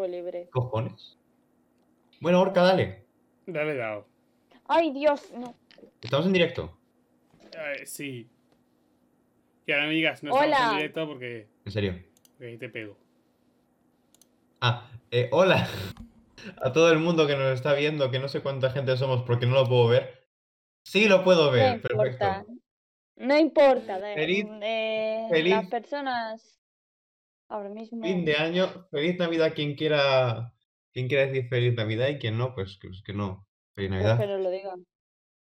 tiempo libre. cojones? Bueno, Orca, dale. Dale dado. Ay, Dios, no. Estamos en directo. Eh, sí. Y ahora me digas, no Hola. estamos en directo porque, En serio. porque ahí te pego. Ah, eh, hola a todo el mundo que nos está viendo, que no sé cuánta gente somos porque no lo puedo ver. Sí, lo puedo No ver, importa. perfecto. No importa. de- Feliz- eh, feliz- Las personas ahora mismo. Fin de año, feliz Navidad quien quiera, quien quiera decir feliz Navidad y quien no, pues, pues que no. Feliz pues Navidad. nos lo digan.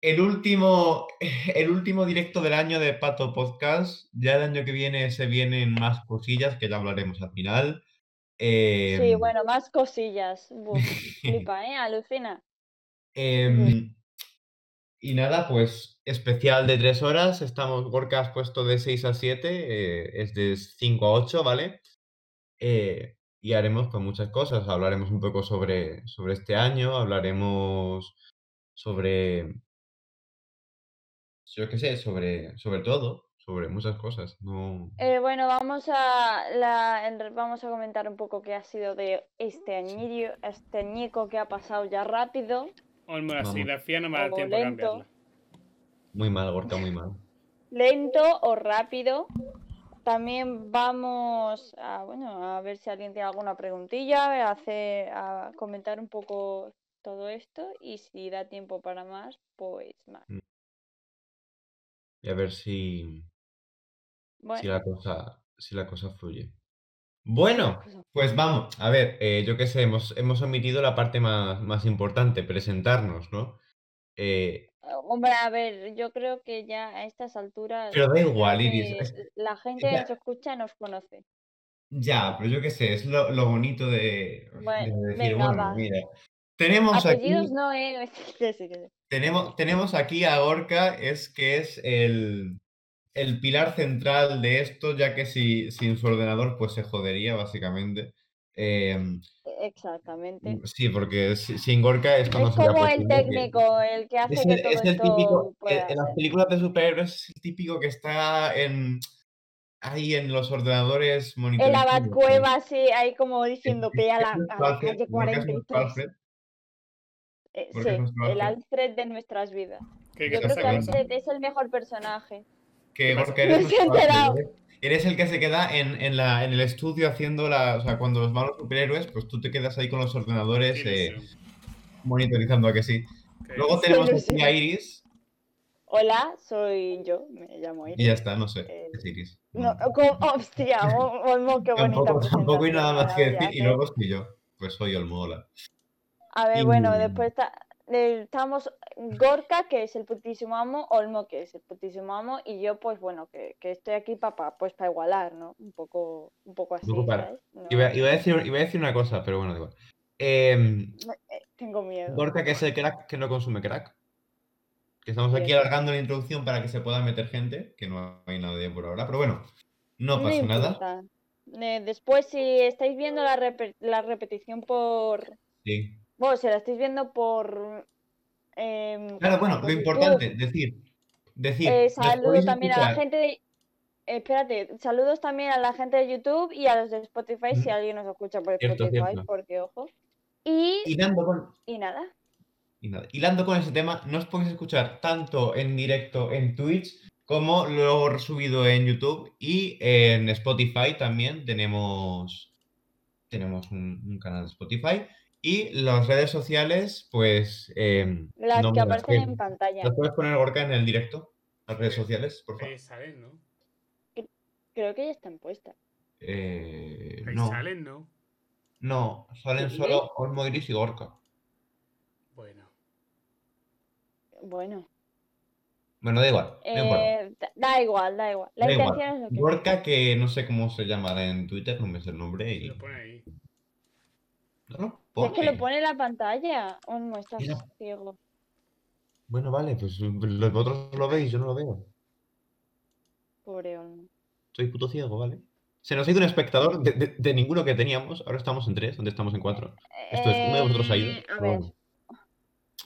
El último, el último directo del año de Pato Podcast. Ya el año que viene se vienen más cosillas que ya hablaremos al final. Sí, Em, bueno, más cosillas. Flipa, ¿eh? Alucina. Em, y nada, pues especial de tres horas. Estamos, Gorka has puesto de 6 a 7, eh, es de 5 a 8, ¿vale? Eh, y haremos pues muchas cosas. Hablaremos un poco sobre, sobre este año, hablaremos sobre, yo qué sé, sobre, sobre todo, sobre muchas cosas. No... Eh, bueno, vamos a, la, vamos a comentar un poco qué ha sido de este añillo, este añico que ha pasado ya rápido. Olmo, la no me da tiempo a lento. cambiarla. Muy mal, Gorka, muy mal. lento o rápido. También vamos a, bueno, a ver si alguien tiene alguna preguntilla, a, hacer, a comentar un poco todo esto y si da tiempo para más, pues más. Y a ver si, si Bueno, la cosa, si la cosa fluye. Bueno, pues vamos, a ver, eh, yo qué sé, hemos, hemos omitido la parte más, más importante, presentarnos, ¿no? Eh, hombre, a ver, yo creo que ya a estas alturas pero da igual, Iris. es- la gente que nos escucha nos conoce. ya, pero yo qué sé, es lo, lo bonito de, de Bueno, decir, venga, bueno, va. mira, tenemos Apellidos aquí, no, eh. tenemos, tenemos aquí a Gorka, es que es el, el pilar central de esto, ya que si, sin su ordenador pues se jodería, básicamente. Em, Exactamente. sí, porque si- sin Gorka es cuando Es sería como el posible que- técnico, el que hace Es que todo es el esto típico, pueda en, en las películas de superhéroes es el típico que está en ahí en los ordenadores En monitorizando. la Batcueva, así, ahí como diciendo que a la, a calle Gorka es nuestro 43. Alfred, Eh, sí, el Alfred. De nuestras vidas. ¿Qué, qué Yo creo que. Alfred es el mejor personaje. que. Gorka eres No se ha enterado. Eres- el que se queda en, en la, en el estudio haciendo la. O sea, cuando los van los superhéroes, pues tú te quedas ahí con los ordenadores eh, monitorizando a que sí. Luego tenemos a Iris Hola, soy yo, me llamo y ya Iris. está, no sé. Eh, Es Iris. No, como- hostia, Ol- Olmo, qué bonita Tampoco, tampoco hay nada más que decir. Y luego estoy yo. Pues soy Olmo, hola. A ver, bueno, después está- eh, estamos Gorka, que es el putísimo amo, Olmo, que es el putísimo amo, y yo, pues bueno, que, que estoy aquí para pues para igualar, ¿no? Un poco, un poco así, poco para- ¿sabes? No, Iba, iba a decir, iba a decir una cosa, pero bueno, da igual. Em, eh, tengo miedo. Gorka, que es el crack que no consume crack. Que estamos aquí alargando la introducción para que se pueda meter gente, que no hay nadie por ahora. Pero bueno, no pasa nada. Eh, después, si estáis viendo la, la repetición por... Sí. Bueno, si la estáis viendo por... em, Claro, bueno, lo importante, decir, decir, Eh, nos saludo podéis también a la gente de... espérate, saludos también a la gente de YouTube y a los de Spotify, si alguien nos escucha por Cierto, Spotify, cierto. porque ojo. Y, Hilando con, y nada, y nada, hilando con ese tema, nos podéis escuchar tanto en directo en Twitch como luego subido en YouTube y en Spotify también tenemos, tenemos un, un canal de Spotify. Y las redes sociales, pues... em, las no que las aparecen en pantalla. ¿Las puedes poner, Gorka, en el directo? Las redes sociales, por favor. Ahí salen, ¿no? Creo que ya están puestas. Eh, no, salen, ¿no? no, salen ¿Sí? solo Olmo Iris y Gorka. Bueno. Bueno, Bueno, da igual, eh, da, da igual, da igual. La Da igual. intención es lo que Gorka, que no sé cómo se llamará en Twitter, no me sé el nombre y... Lo pone ahí. No Es que lo pone. en la pantalla. Oh, no, estás Mira. ciego. Bueno, vale, pues los vosotros lo veis, yo no lo veo. Pobre Olmo. Soy puto ciego, ¿vale? Se nos ha ido un espectador de, de- de ninguno que teníamos. Ahora estamos en tres, donde estamos en cuatro. Esto es, uno de vosotros ha ido. Eh, A ver,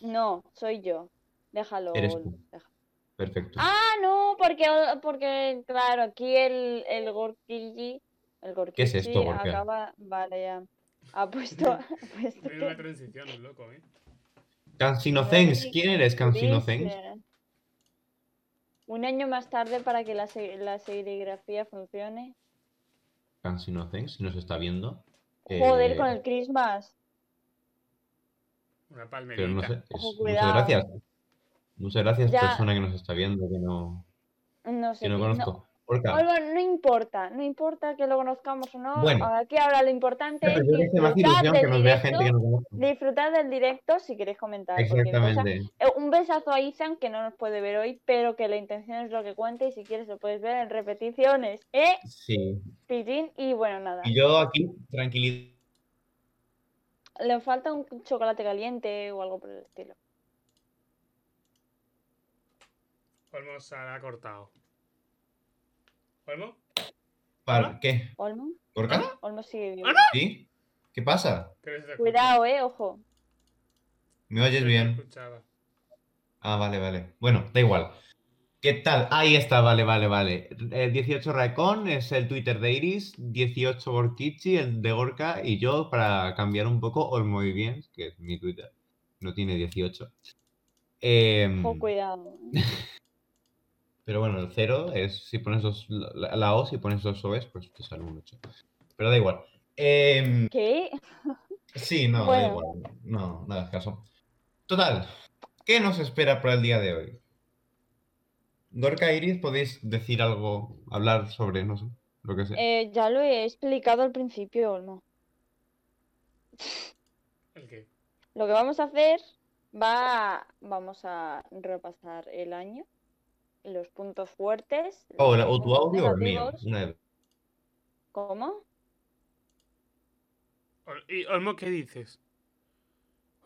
no, soy yo. Déjalo. Eres tú. déjalo. perfecto. Ah, no, porque, porque claro, aquí el, el el ¿Qué es esto, Gorka? acaba, vale, ya. Ha puesto, ha puesto Es una que- transición, es loco, ¿eh? Cansinocense. ¿Quién eres, Cansinocense? Dice, Un año más tarde para que la, se- la serigrafía funcione. Cansinocense, si nos está viendo. Joder, Eh, con el Christmas. Una Pero palmerita. no sé. es- Ojo, muchas gracias. Muchas gracias, Ya. persona que nos está viendo, que no, No sé. que no conozco. No importa, no importa que lo conozcamos o no. Bueno. Aquí ahora lo importante es disfrutar que del directo. que no. Disfrutar del directo si queréis comentar cosa. Exactamente. Eh, Un besazo a Izan que no nos puede ver hoy, pero que la intención es lo que cuenta y si quieres lo puedes ver en repeticiones. ¿Eh? Sí. Pillín. Y bueno, nada. Y yo aquí, tranquilidad. Le falta un chocolate caliente o algo por el estilo. Olmo se la ha cortado. ¿Olmo? ¿Para qué? Olmo, ¿Orca? Olmo sigue vivo. ¿Sí? ¿Qué pasa? Cuidado, eh, ojo. ¿Me oyes bien? escuchaba. Ah, vale, vale. Bueno, da igual. ¿Qué tal? Ahí está, vale, vale, vale. El 18 Raecon es el Twitter de Iris, 18 Gorkichi, el de Gorka, y yo, para cambiar un poco, Olmoy bien, que es mi Twitter, no tiene 18. Em, Ojo, cuidado. pero bueno, el 0 es, si pones dos, la, la O, si pones dos OEs, pues te sale un 8. Pero da igual. Em, ¿Qué? Sí, no, da igual. No, no hagas caso. Total, ¿qué nos espera para el día de hoy? Gorka Iris, ¿podéis decir algo, hablar sobre, no sé, lo que sea? Eh, ya lo he explicado al principio, Olmo. ¿El qué? Lo que vamos a hacer va, vamos a repasar el año, los puntos fuertes. o, los la- o tu audio o el mío. ¿Cómo? ¿Y Olmo qué dices?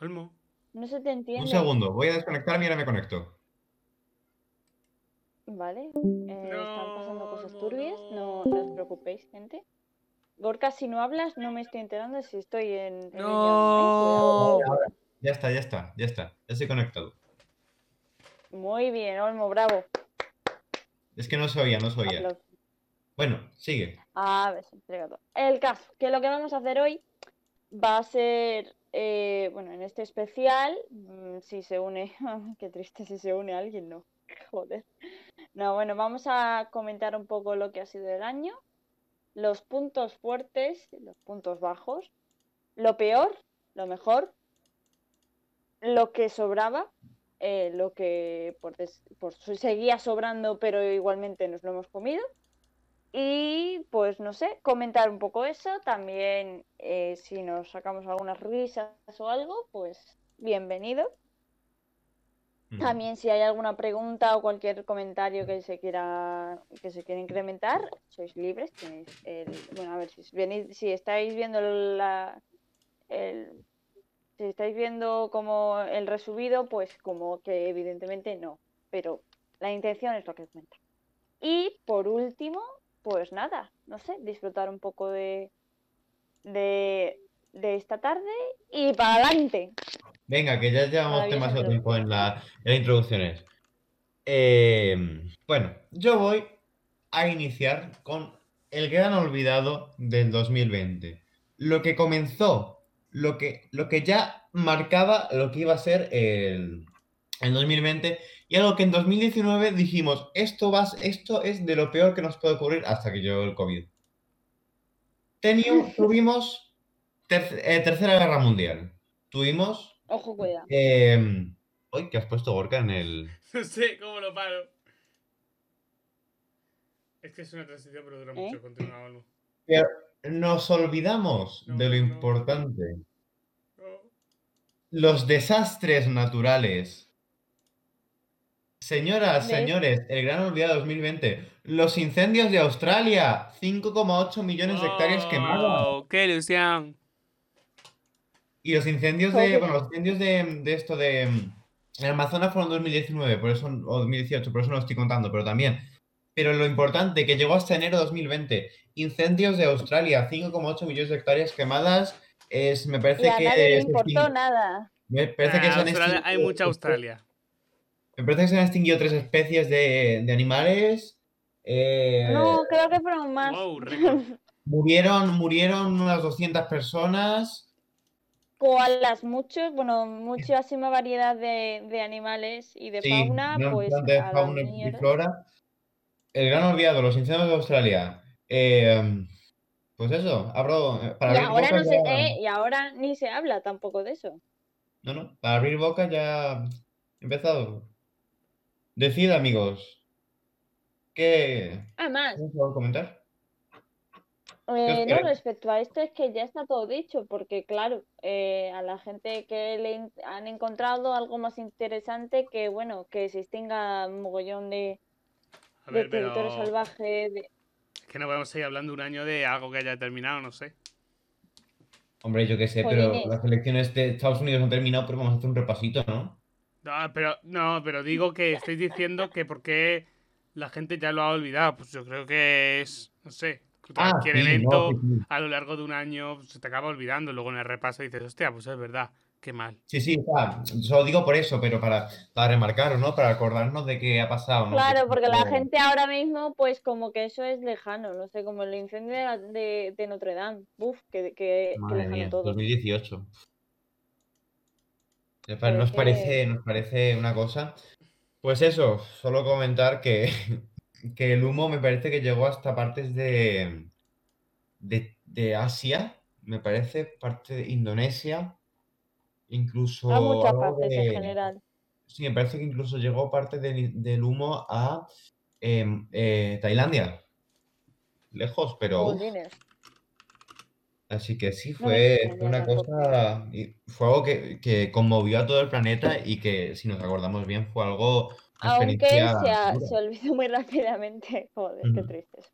Olmo. No se te entiende. Un segundo, voy a desconectarme y ahora me conecto. Vale. eh, están pasando cosas no, turbias, no, no. no os preocupéis, gente. Gorka, si no hablas, no me estoy enterando de si estoy en. en no. No. Ya está, ya está, ya está. Ya estoy conectado. Muy bien, Olmo, bravo. Es que no se oía, no se oía. Aplausos. Bueno, sigue. A ver, entregado. El caso, que lo que vamos a hacer hoy va a ser, eh, bueno, en este especial, mm, si se une, qué triste si se une alguien, no, joder. No, bueno, vamos a comentar un poco lo que ha sido el año, los puntos fuertes, los puntos bajos, lo peor, lo mejor, lo que sobraba, eh, lo que por, des- por seguía sobrando, pero igualmente nos lo hemos comido. Y pues no sé, comentar un poco eso. También eh, si nos sacamos algunas risas o algo, pues bienvenido. Mm. También si hay alguna pregunta o cualquier comentario que se quiera que se quiera incrementar, sois libres. Tenéis el, bueno, a ver si venís, si estáis viendo la el, si estáis viendo como el resubido, pues como que evidentemente no, pero la intención es lo que cuenta. Y por último, pues nada, no sé, disfrutar un poco de de, de esta tarde y para adelante. Venga, que ya llevamos demasiado tiempo en, la, en las introducciones. Eh, bueno, yo voy a iniciar con el gran olvidado del 2020. Lo que comenzó, lo que, lo que ya marcaba lo que iba a ser el, el 2020 y algo que en 2019 dijimos, esto, va, esto es de lo peor que nos puede ocurrir hasta que llegó el COVID. Tenio- tuvimos ter- eh, Tercera Guerra Mundial. Tuvimos Ojo, cuidado. eh, Uy, que has puesto Gorka en el. No sé cómo lo paro. Es que es una transición, pero dura ¿Eh? mucho. Continúa, Olmo. Nos olvidamos No, de lo no. importante. No. Los desastres naturales. Señoras, ¿Ves? señores, el gran olvidado 2020. Los incendios de Australia. 5,8 millones de hectáreas quemadas. ¡Qué ilusión! Y los incendios de. Bueno, los incendios de, de esto de. mm, En Amazonas fueron 2019, por eso, o 2018, por eso no lo estoy contando, pero también. Pero lo importante, que llegó hasta enero de 2020. Incendios de Australia, 5,8 millones de hectáreas quemadas. Es, me parece Y a que. nadie le importó nada. Me parece que Ah, Australia- hay extinguido- mucha Australia. Me parece que se han extinguido tres especies de, de animales. eh, No, creo que fueron más. Wow. Murieron, murieron unas 200 personas. Koalas muchos, bueno, muchísima variedad de, de animales y de Sí, fauna, pues de fauna y flora. El gran olvidado, los incendios de Australia. Eh, pues eso, abro. eh, Para Y abrir ahora boca no se, ya- eh, y ahora ni se habla tampoco de eso. No, no, para abrir boca ya he empezado. Decid, amigos, ¿qué Además, ¿Tienes algo que comentar? Eh, os no, respecto a esto es que ya está todo dicho, porque claro, eh, a la gente que le han encontrado algo más interesante que, bueno, que se extinga un mogollón de, A de ver, pero. territorio salvaje. de- que no podemos seguir hablando un año de algo que haya terminado, no sé. Hombre, yo qué sé, pero las elecciones de Estados Unidos han terminado, pero vamos a hacer un repasito, ¿no? No, pero, no, pero digo que estoy diciendo que porque la gente ya lo ha olvidado. Pues yo creo que es, no sé, cualquier Ah, sí, no, evento sí, sí. a lo largo de un año se te acaba olvidando. Luego en el repaso dices, hostia, pues es verdad, qué mal. Sí, sí, solo digo por eso, pero para, para remarcar, ¿no? Para acordarnos de qué ha pasado, ¿no? Claro, Que- porque la que- gente ahora mismo, pues como que eso es lejano, no sé, como el incendio de, de, de Notre Dame. Uf, que, que, que Madre lejano mía, todo. 2018. Nos Parece- parece, nos parece una cosa. Pues eso, solo comentar que, que el humo me parece que llegó hasta partes de, de, de Asia, me parece, parte de Indonesia, incluso A muchas partes en de- general. Sí, me parece que incluso llegó parte del, del humo a em, eh, Tailandia. Lejos, pero. Así que sí, No fue, una cosa, fue algo que, que conmovió a todo el planeta y que, si nos acordamos bien, fue algo, Aunque se, ha- se olvidó muy rápidamente. Joder, qué triste es.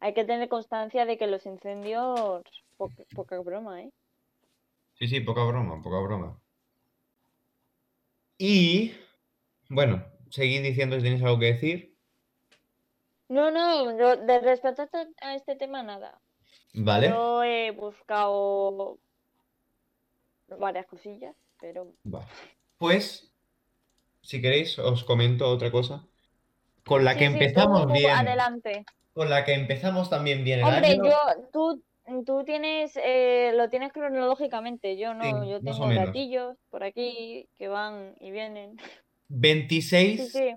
Hay que tener constancia de que los incendios, po- poca broma, ¿eh? Sí, sí, poca broma, poca broma. Y, bueno, seguid diciendo si tenéis algo que decir, No, no, yo de respecto a este, a este tema nada. ¿vale? Yo he buscado varias cosillas, pero Vale. Pues, si queréis, os comento otra cosa. Con la Sí, que sí, tú empezamos bien, adelante. con la que empezamos también bien el Hombre, año, yo, tú, tú tienes, eh, lo tienes cronológicamente, yo no, Sí, yo tengo gatillos por aquí que van y vienen. Sí, 26 sí,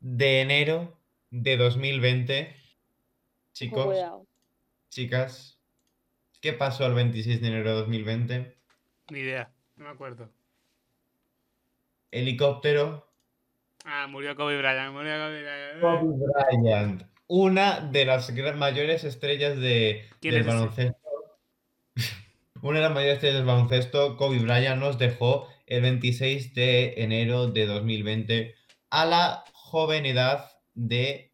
de enero de 2020, ojo, chicos, cuidado. chicas, ¿qué pasó el 26 de enero de 2020? Ni idea, no me acuerdo. Helicóptero, Ah, murió Kobe Bryant, murió Kobe Bryant. Kobe Bryant, una de las mayores estrellas de, ¿Quién del baloncesto. Una de las mayores estrellas del baloncesto, Kobe Bryant, nos dejó el 26 de enero de 2020 a la joven edad de,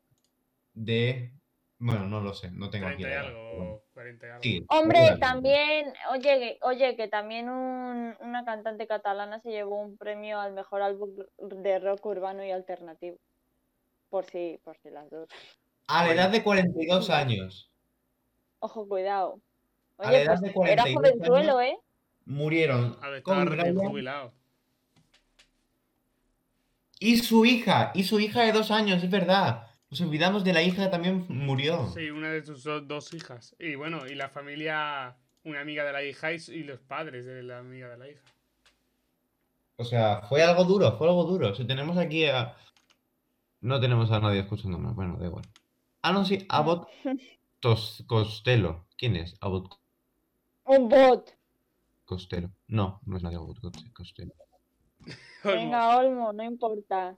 de, bueno, no lo sé, no tengo aquí 40 y la edad, pero bueno. algo, 40 y algo. Sí, Hombre, también, oye, que- oye, que también un- una cantante catalana se llevó un premio al mejor álbum de rock urbano y alternativo. Por si, por si las dos. A la edad de 42 años Ojo, cuidado. A la Oye, edad pues de era 42 jovenzuelo, ¿eh? murieron A ver, jubilado. y su hija, y su hija de dos años, es verdad. Nos olvidamos de la hija que también murió. Sí, una de sus do- dos hijas. Y bueno, y la familia, una amiga de la hija y, los padres de la amiga de la hija. O sea, fue algo duro, fue algo duro. Si tenemos aquí a... No tenemos a nadie escuchándonos, bueno, da igual. Ah, no, sí, Abbott Tos- Costello. ¿Quién es? Abbott Un bot. Costello. No, no es nadie Abbott Coste- Costello. Venga, Olmo, no importa.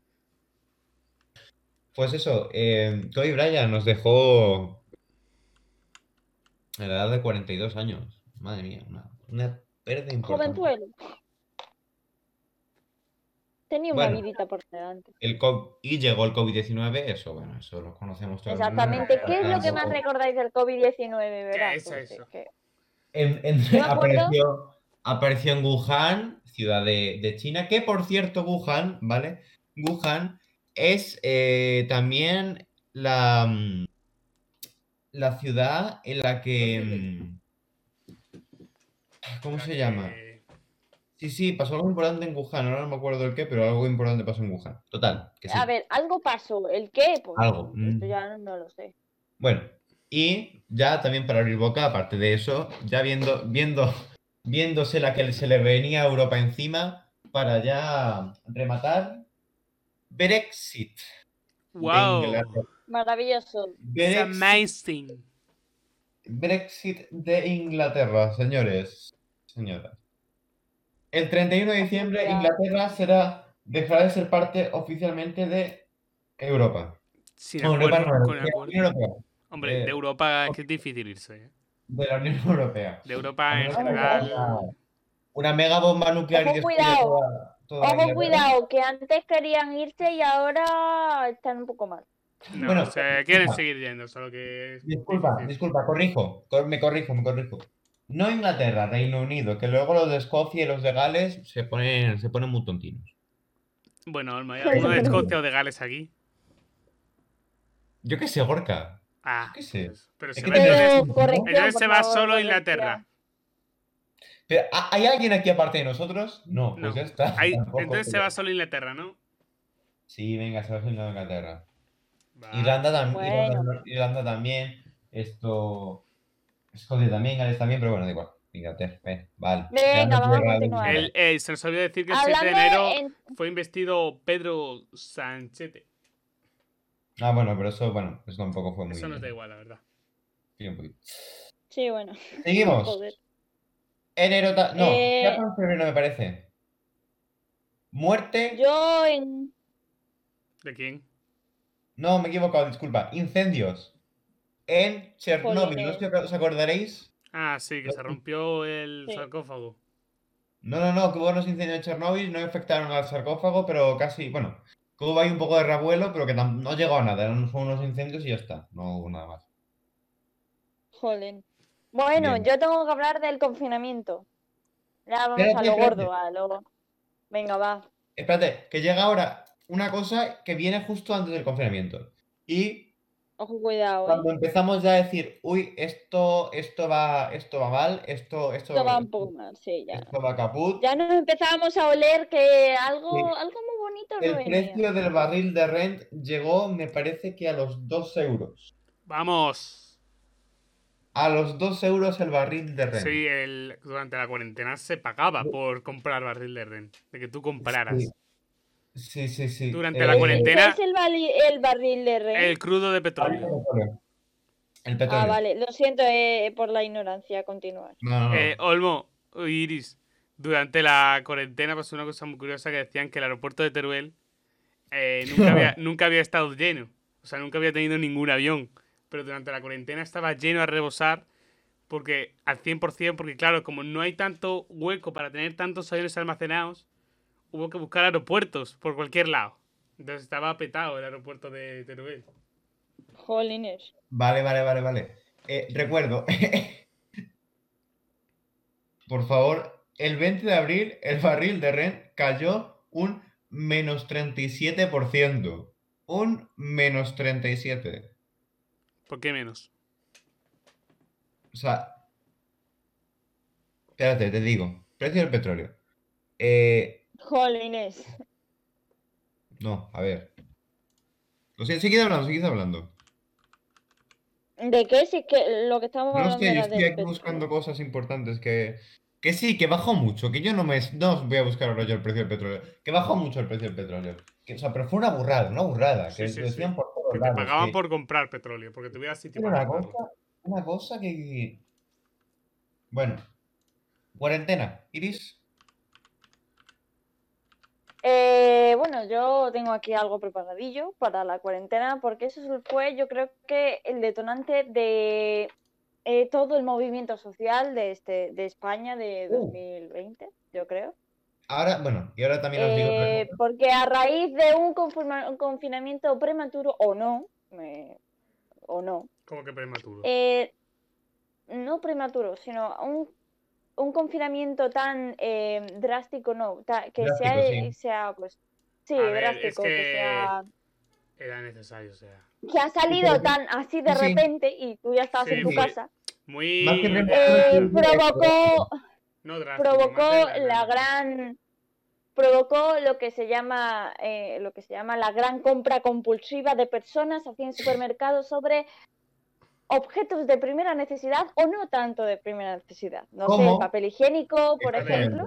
Pues eso, eh, Kobe Bryant nos dejó a la edad de 42 años. Madre mía, una, una pérdida importante. Jovenzuelo. Tenía una Bueno. vidita por delante. El co- y llegó el COVID-19, eso, bueno, eso lo conocemos todos. Exactamente. ¿Qué es lo que más recordáis del COVID-19, verdad? es Pues eso? es que- En- en- apareció, apareció en Wuhan, ciudad de, de China, que por cierto, Wuhan, ¿vale? Wuhan es eh, también la, mm, la ciudad en la que... mm, ¿Cómo se llama? Sí, sí, pasó algo importante en Wuhan, ahora no me acuerdo el qué, pero algo importante pasó en Wuhan. Total, que sí. A ver, algo pasó. ¿El qué? Pues Algo, esto mm. ya no lo sé. Bueno, Y ya también para abrir boca, aparte de eso, ya viendo, viendo, viéndose la que se le venía a Europa encima, para ya rematar, Brexit. ¡Wow! Maravilloso. It's Brexit, amazing. Brexit de Inglaterra, señores, señoras. El 31 de diciembre. Inglaterra será, dejará de ser parte oficialmente de Europa. Europa no, con de acuerdo. Europea. Hombre, Eh, de Europa es que es difícil irse. ¿eh? De la Unión Europea. De Europa en general. Una, mega bomba nuclear y Ojo, cuidado. Toda, toda Ojo, cuidado, que antes querían irse y ahora están un poco mal. No, Bueno, o sea, quieren disculpa. seguir yendo, solo que. Disculpa, disculpa, corrijo, cor- me corrijo, me corrijo. No Inglaterra, Reino Unido, que luego los de Escocia y los de Gales se ponen, se ponen muy tontinos. Bueno, Olma, ¿hay alguno de Escocia o de Gales aquí? Yo qué sé, Gorka. Ah, ¿Qué sé? pues, pero Es se que va entonces, entonces se va solo a. Inglaterra. Pero, ¿ha- ¿Hay alguien aquí aparte de nosotros? No, pues No. ya está. Tampoco, entonces se va solo a Inglaterra, ¿no? Sí, venga, se va a Inglaterra. Va. Irlanda, tam- Bueno. Irlanda, Irlanda también. Esto. Escocia también, Gales también, pero bueno, da igual. Inglaterra, ven, vale. Venga, Quedando vamos a tierra de continuar. Inglaterra. El- eh, se nos olvidó decir que el 7 de enero en... fue investido Pedro Sanchete. Ah, bueno, pero eso, bueno, eso tampoco fue muy Eso nos da igual, la verdad. Sí, un poquito. Sí, bueno. Seguimos. Enero. No, Eh, ya fue en febrero, me parece. Muerte. Yo en... ¿De quién? No, me he equivocado, disculpa. Incendios. En Chernóbil. No sé si os acordaréis. Ah, sí, que se rompió el Sí. sarcófago. No, no, no, que hubo unos incendios en Chernóbil, no afectaron al sarcófago, pero casi, bueno, que hubo ahí un poco de revuelo, pero que no llegó a nada, eran fueron unos incendios y ya está, no hubo nada más. Joder. Bueno, Bien. yo tengo que hablar del confinamiento. Ya vamos Espérate, a lo espérate. gordo, a lo... Venga, va. Espérate, que llega ahora una cosa que viene justo antes del confinamiento. Y Ojo, cuidado, ¿eh? cuando empezamos ya a decir, uy, esto, esto va, esto va mal, esto, esto, Esto va un poco mal, sí, ya. esto va caput. Ya nos empezábamos a oler que algo, Sí. algo muy bonito no El venía. precio del barril de Rent llegó, me parece que a los 2 euros. ¡Vamos! A los 2 euros el barril de Rent. Sí, el, durante la cuarentena se pagaba por comprar barril de Ren. De que tú compraras. Sí. Sí, sí, sí. Durante la Eh, cuarentena. ¿Qué es el, el barril de Ren? El crudo de petróleo. El petróleo. Ah, vale. Lo siento eh, por la ignorancia. Continuar. No, no, no. Eh, Olmo, Iris, durante la cuarentena pasó una cosa muy curiosa que decían que el aeropuerto de Teruel eh, nunca, había, nunca había estado lleno. O sea, nunca había tenido ningún avión. Pero durante la cuarentena estaba lleno a rebosar porque al 100%, porque claro, como no hay tanto hueco para tener tantos aviones almacenados, hubo que buscar aeropuertos por cualquier lado. Entonces estaba petado el aeropuerto de Teruel. Jolines. Vale, vale, vale, vale. Eh, recuerdo. Por favor, el 20 de abril el barril de Rent cayó un menos 37%. Un menos 37%. ¿Por qué menos? O sea. Espérate, te digo. Precio del petróleo. Eh, Jolines. no, a ver. Lo sé, seguid hablando, seguid hablando. ¿De qué? Si es que lo que estamos No hablando sé, yo estoy aquí buscando cosas importantes que. Que sí, que bajó mucho, que yo no me no os voy a buscar ahora yo el precio del petróleo. Que bajó mucho el precio del petróleo. Que, o sea, pero fue una burrada, una burrada. Sí, que sí, decían sí. por Que te pagaban que- por comprar petróleo, porque tuviera sitio para una cosa, una cosa que. Bueno. Cuarentena. Iris. Eh, bueno, yo tengo aquí algo preparadillo para la cuarentena, porque eso fue, yo creo que el detonante de eh, todo el movimiento social de, este, de España de Uh. 2020, yo creo. Ahora, bueno, y ahora también os digo otra Eh, cosa. porque a raíz de un, confinamiento prematuro, o no, me- o no, Como que prematuro. eh, no prematuro, sino un, un confinamiento tan eh, drástico, no, ta- que sea, sí. sea, pues, sí, es drástico, que... que- sea, Era necesario, o sea. que ha salido tan así de sí, repente y tú ya Sí, en tu sí. casa, Muy. Más que rem- eh, sí, provocó, no drástico, provocó la gran provocó lo que se llama eh, lo que se llama la gran compra compulsiva de personas hacia en supermercados sobre objetos de primera necesidad o no tanto de primera necesidad. No sé, el papel higiénico, por ejemplo,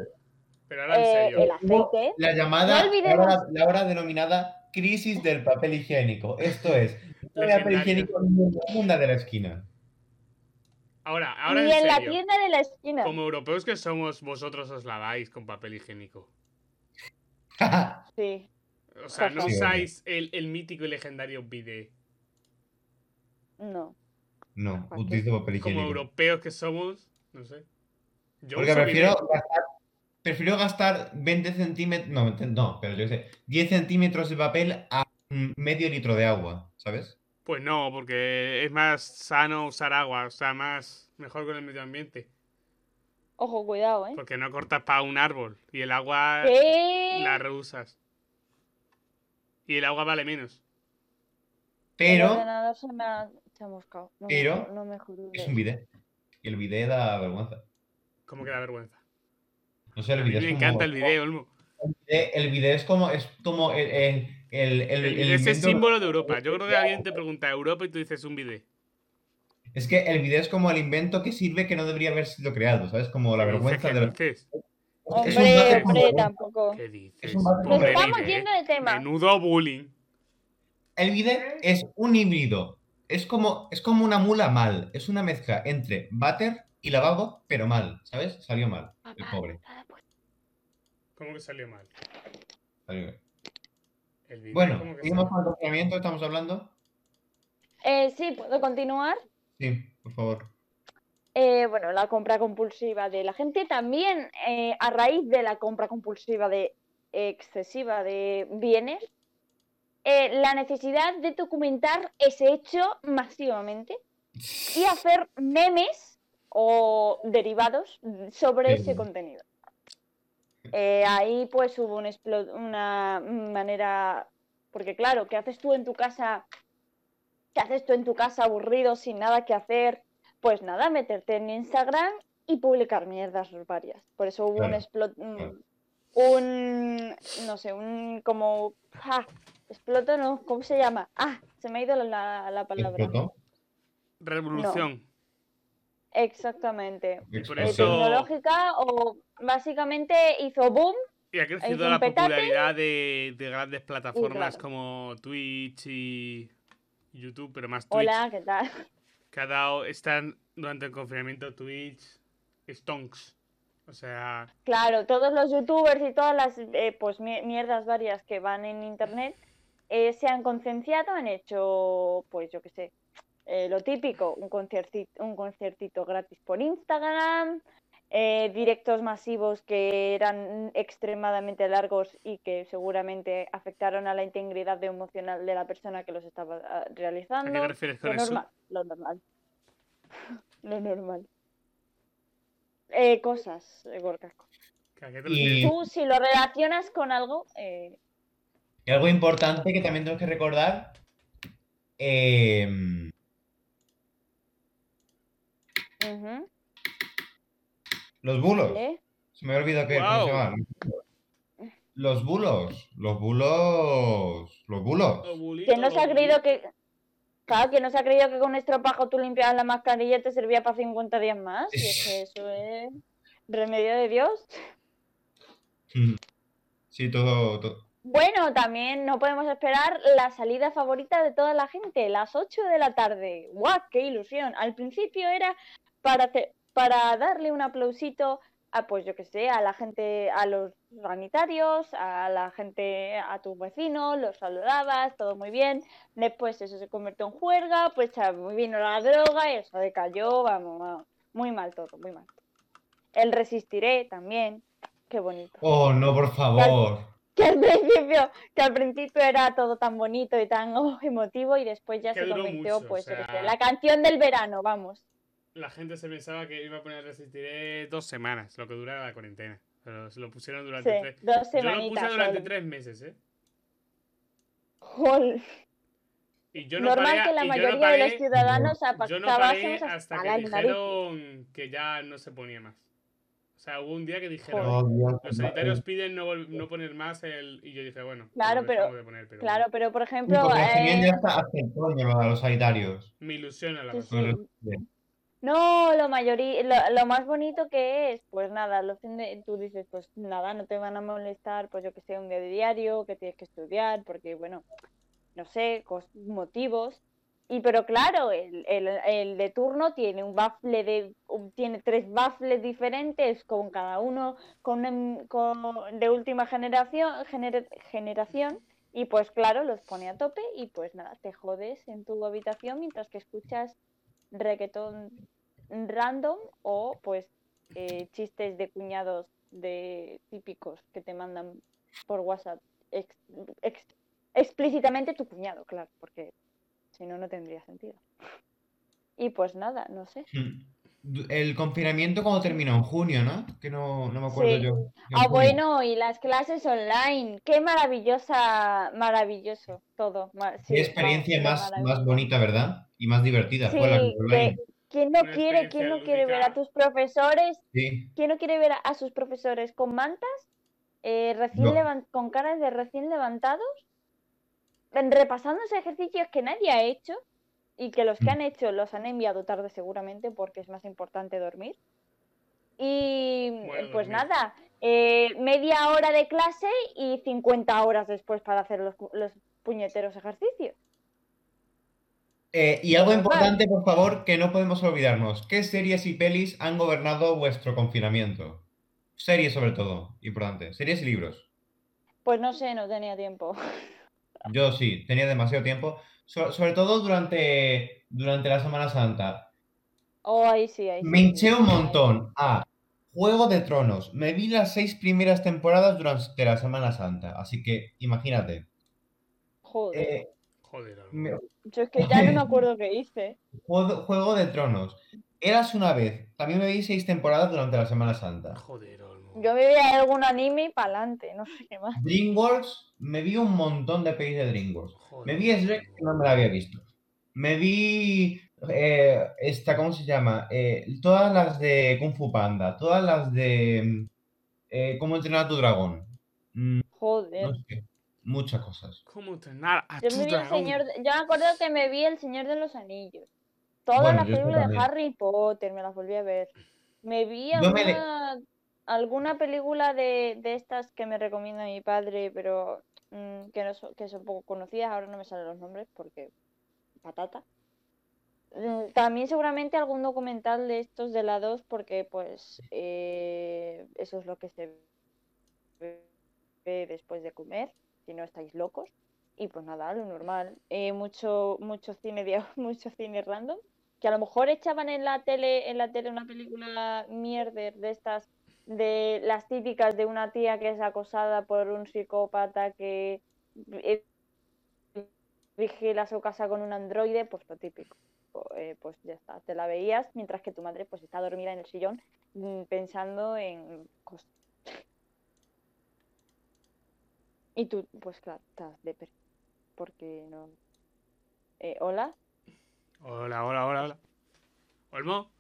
Pero ahora en eh, serio. el aceite. La llamada, No olvidemos- la hora, la hora denominada crisis del papel higiénico. Esto es, el papel higiénico en la funda de la esquina. Ahora, ahora Ni en en la serio. tienda de la esquina. Como europeos que somos, vosotros os laváis con papel higiénico. Sí. O sea, no Sí, usáis el, el mítico y legendario bidet. No. no, utilizo papel Como higiénico. europeos que somos, no sé. Yo Porque prefiero gastar, prefiero gastar 20 centímetros, no, no, pero yo sé, 10 centímetros de papel a medio litro de agua, ¿sabes? Pues no, porque es más sano usar agua, o sea, más mejor con el medio ambiente. Ojo, cuidado, ¿eh? Porque no cortas para un árbol y el agua ¿Qué? la reusas. Y el agua vale menos. Pero ordenador se me ha, se ha moscado. No me pero no me es un bidet. Y el bidet da vergüenza. Como que da vergüenza. No sé, A el mí bidet me es como- encanta el video, Olmo. El bidet, el bidet es como, es como el, el, el, el- El el bidet es el invento- símbolo de Europa. Yo creo que alguien te pregunta Europa y tú dices un bidet. Es que el bidet es como el invento que sirve que no debería haber sido creado, ¿sabes? Como la vergüenza ¿Qué de... dices? Hombre, hombre, tampoco. ¿Qué dices? Es un Nos estamos yendo de tema. Menudo bullying. El bidet es un híbrido. Es como, es como una mula mal. Es una mezcla entre váter y lavabo, pero mal, ¿sabes? Salió mal, el pobre. ¿Cómo que salió mal? Salió- El Bueno, ¿cómo que seguimos con el confinamiento, estamos hablando. Eh, sí, ¿puedo continuar? Sí, por favor. Eh, bueno, la compra compulsiva de la gente también eh, a raíz de la compra compulsiva de excesiva de bienes, eh, la necesidad de documentar ese hecho masivamente y hacer memes o derivados sobre Sí. ese contenido. Eh, ahí pues hubo un explo- una manera, porque claro, ¿qué haces tú en tu casa? ¿Qué haces tú en tu casa aburrido sin nada que hacer? Pues nada, meterte en Instagram y publicar mierdas varias. Por eso hubo un explot, claro. un, no sé, un como, ah, exploto no, ¿cómo se llama? Ah, se me ha ido la, la palabra. ¿Explotó? Revolución. Exactamente. Y por Eh, eso- tecnológica o básicamente hizo boom. Y ha crecido la popularidad de, de grandes plataformas claro. como Twitch y YouTube, pero más Twitch. Hola, ¿qué tal? Que ha dado, están durante el confinamiento Twitch, Stonks. O sea, Claro, todos los youtubers y todas las eh, pues mi- mierdas varias que van en internet eh, se han concienciado, han hecho, pues yo qué sé, eh, lo típico, un conciertito, un conciertito gratis por Instagram, eh, directos masivos que eran extremadamente largos y que seguramente afectaron a la integridad emocional de la persona que los estaba ah, ¿a qué realizando. te refieres con Lo eso? normal, lo normal. lo normal. Eh, cosas, eh, Gorka. ¿A qué te Y-? Tú, si lo relacionas con algo, eh, Y algo importante que también tenemos que recordar. Los bulos. Se me ha olvidado que ¿cómo se llama? Los bulos. Los bulos. Los bulos. Se ha creído que. Claro, que no se ha creído que con un estropajo tú limpiabas la mascarilla y te servía para 50 días más. Y es que eso es remedio de Dios. Sí, todo. todo- Bueno, también no podemos esperar la salida favorita de toda la gente, las 8 de la tarde. ¡Guau! ¡Qué ilusión! Al principio era para, hacer- para darle un aplausito a, pues yo que sé, a la gente, a los sanitarios, a la gente, a tus vecinos, los saludabas, todo muy bien. Después eso se convirtió en juerga, pues ya vino la droga y eso decayó, vamos, vamos, muy mal todo, muy mal. El resistiré también, qué bonito Oh, no, por favor. que al principio que al principio era todo tan bonito y tan oh, emotivo y después ya Que se convirtió mucho, o pues yo qué sé, sea- la canción del verano vamos La gente se pensaba que iba a poner Resistiré dos semanas, lo que dura la cuarentena. Pero se lo pusieron durante sí, tres. dos Yo lo puse durante solo. tres meses, ¿eh? Jol. Y yo no normal paré- que la no mayoría de los ciudadanos Yo no paré acabásemos hasta hasta que dijeron que ya no se ponía más. O sea, hubo un día que dijeron, Oh, los sanitarios piden no, no poner más el... Y yo dije, bueno, Claro, pero- de poner, pero Claro, pero por Sí, ejemplo, porque eh, ya hasta, hasta el coño a los sanitarios. me ilusiona la Sí, cosa. sí. No, lo mayoría, lo, lo más bonito que es, pues nada, los tú dices, pues nada, no te van a molestar, pues yo que sé, un día de diario, que tienes que estudiar, porque bueno, no sé, motivos. Y pero claro, el, el, el de turno tiene un baffle de, tiene tres baffles diferentes, con cada uno con, em- con de última generación, gener- generación, y pues claro, los pone a tope y pues nada, te jodes en tu habitación mientras que escuchas reggaetón random o pues eh, chistes de cuñados de típicos que te mandan por WhatsApp ex- ex- explícitamente tu cuñado, claro, porque si no, no tendría sentido. Y pues nada, no sé. Hmm. El confinamiento cuando terminó en junio, ¿no? Que no, no me acuerdo Sí. yo. Ah, junio. bueno, y las clases online. Qué maravillosa, maravilloso todo. sí, Qué experiencia más, más bonita, ¿verdad? Y más divertida fue la Sí, que- ¿Quién no Una quiere, quién no quiere ver a tus profesores Sí. ¿Quién no quiere ver a, sus profesores con mantas, eh, recién No. con caras de recién levantados, esos ejercicios que nadie ha hecho y que los que Mm. han hecho los han enviado tarde seguramente porque es más importante dormir? Y Bueno, pues dormir. nada, eh, media hora de clase y 50 horas después para hacer los, puñeteros ejercicios. Eh, y algo importante, por favor, que no podemos olvidarnos. ¿Qué series y pelis han gobernado vuestro confinamiento? Series sobre todo, importante. Series y libros. Pues no sé, no tenía tiempo. Yo sí, tenía demasiado tiempo. So- sobre todo durante, durante la Semana Santa. Oh, ahí sí, ahí sí. Me hinché un montón a Juego de Tronos. Me vi las seis primeras temporadas durante la Semana Santa. Así que imagínate. Joder. Eh, Joder, me- Yo es que ya no me acuerdo qué hice. Juego, Juego de Tronos. Eras una vez. También me vi seis temporadas durante la Semana Santa. Joder, Olmo. Yo me veía algún anime y pa'lante, no sé qué más. DreamWorks, me vi un montón de pelis de DreamWorks. Joder, Me vi Shrek, que no me la había visto. Me vi eh, esta, ¿cómo se llama? Eh, todas las de Kung Fu Panda, todas las de eh, ¿Cómo entrenar a tu dragón? Mm, Joder. no sé, muchas cosas. ¿Cómo entrenar a Yo tu me vi el dragón? señor, yo me acuerdo que me vi el Señor de los Anillos. Todas Bueno, las películas de. Harry Potter me las volví a ver. Me vi Yo me le- alguna, película de, de estas que me recomienda mi padre, pero mm, que, no son, que son poco conocidas, ahora no me salen los nombres porque patata. Mm, También seguramente algún documental de estos de la 2 porque pues eh, eso es lo que se ve después de comer, si no estáis locos. Y pues nada, lo normal. Eh, mucho, mucho cine de, mucho cine random. Que a lo mejor echaban en la tele, en la tele una película mierder de estas, de las típicas de una tía que es acosada por un psicópata que eh, vigila su casa con un androide, pues lo típico. Eh, pues ya está, te la veías mientras que tu madre pues está dormida en el sillón mm, pensando en cosas. Y tú, pues claro, estás de per- porque no. Eh, ¿Hola? Hola, hola, hola, hola. ¿Olmo?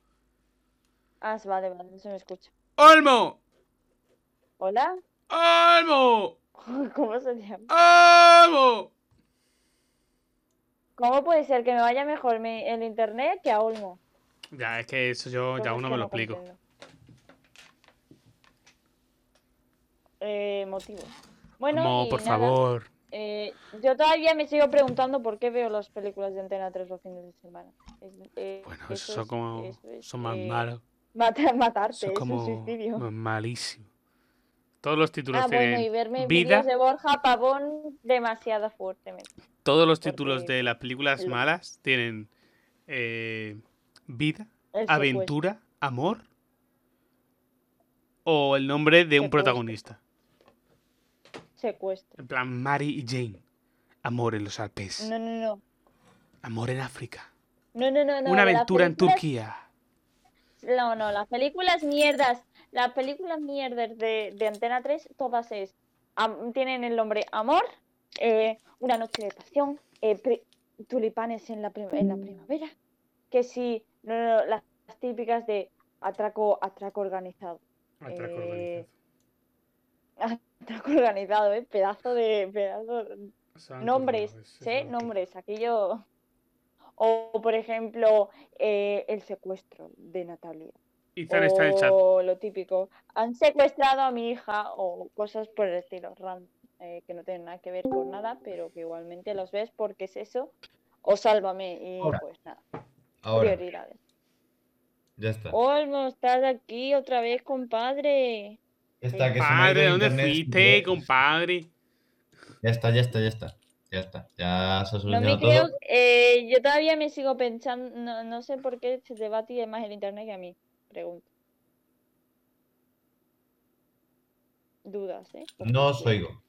Ah, vale, vale, se me escucha. ¡Olmo! ¿Hola? ¡Olmo! ¿Cómo se llama? ¡Olmo! ¿Cómo puede ser que me vaya mejor mi- el internet que a Olmo? Ya, es que eso yo ya uno me lo no explico. comprendo. Eh, motivo. Bueno, y por nada, favor. eh, yo todavía me sigo preguntando por qué veo las películas de Antena 3 los fines de semana. Es- eh, Bueno, eso eso son es- como. eso es, Son más eh, malos. Mata- matarte, Eso es es como. un suicidio. ma- Malísimo. Todos los títulos Ah, bueno, tienen y verme vida. de Borja Pavón demasiado fuertemente. Todos los porque- títulos de las películas lo- malas tienen eh, vida, aventura, amor o el nombre de un Secuestro. protagonista. Secuestro. En plan, Mary y Jane. Amor en los Alpes. No, no, no. Amor en África. No, no, no, no. Una aventura en Turquía. No, no, las películas mierdas, las películas mierdas de, de Antena 3, todas es, am- tienen el nombre Amor, eh, Una noche de pasión, eh, pri- tulipanes en la, prim- en la primavera, que sí, no, no, las típicas de atraco, atraco organizado. Atraco Eh, organizado. Atraco organizado, ¿eh? Pedazo de. Pedazo Santo Nombres, sé santo. nombres, aquello. O, por ejemplo, eh, el secuestro de Natalia. Ethan está en el chat. O lo típico, han secuestrado a mi hija o cosas por el estilo, ran- eh, que no tienen nada que ver con nada, pero que igualmente los ves porque es eso. O sálvame y Ahora. pues nada, Ahora, prioridades. ya está. Olmo, estás aquí otra vez, compadre. Está, que Compadre, ¿dónde fuiste, compadre? Ya está, ya está, ya está. Ya está. Ya se ha No solucionado creo, eh, yo todavía me sigo pensando, no, no sé por qué se te va a ti más el internet que a mí, pregunto. Dudas, ¿eh? No os oigo.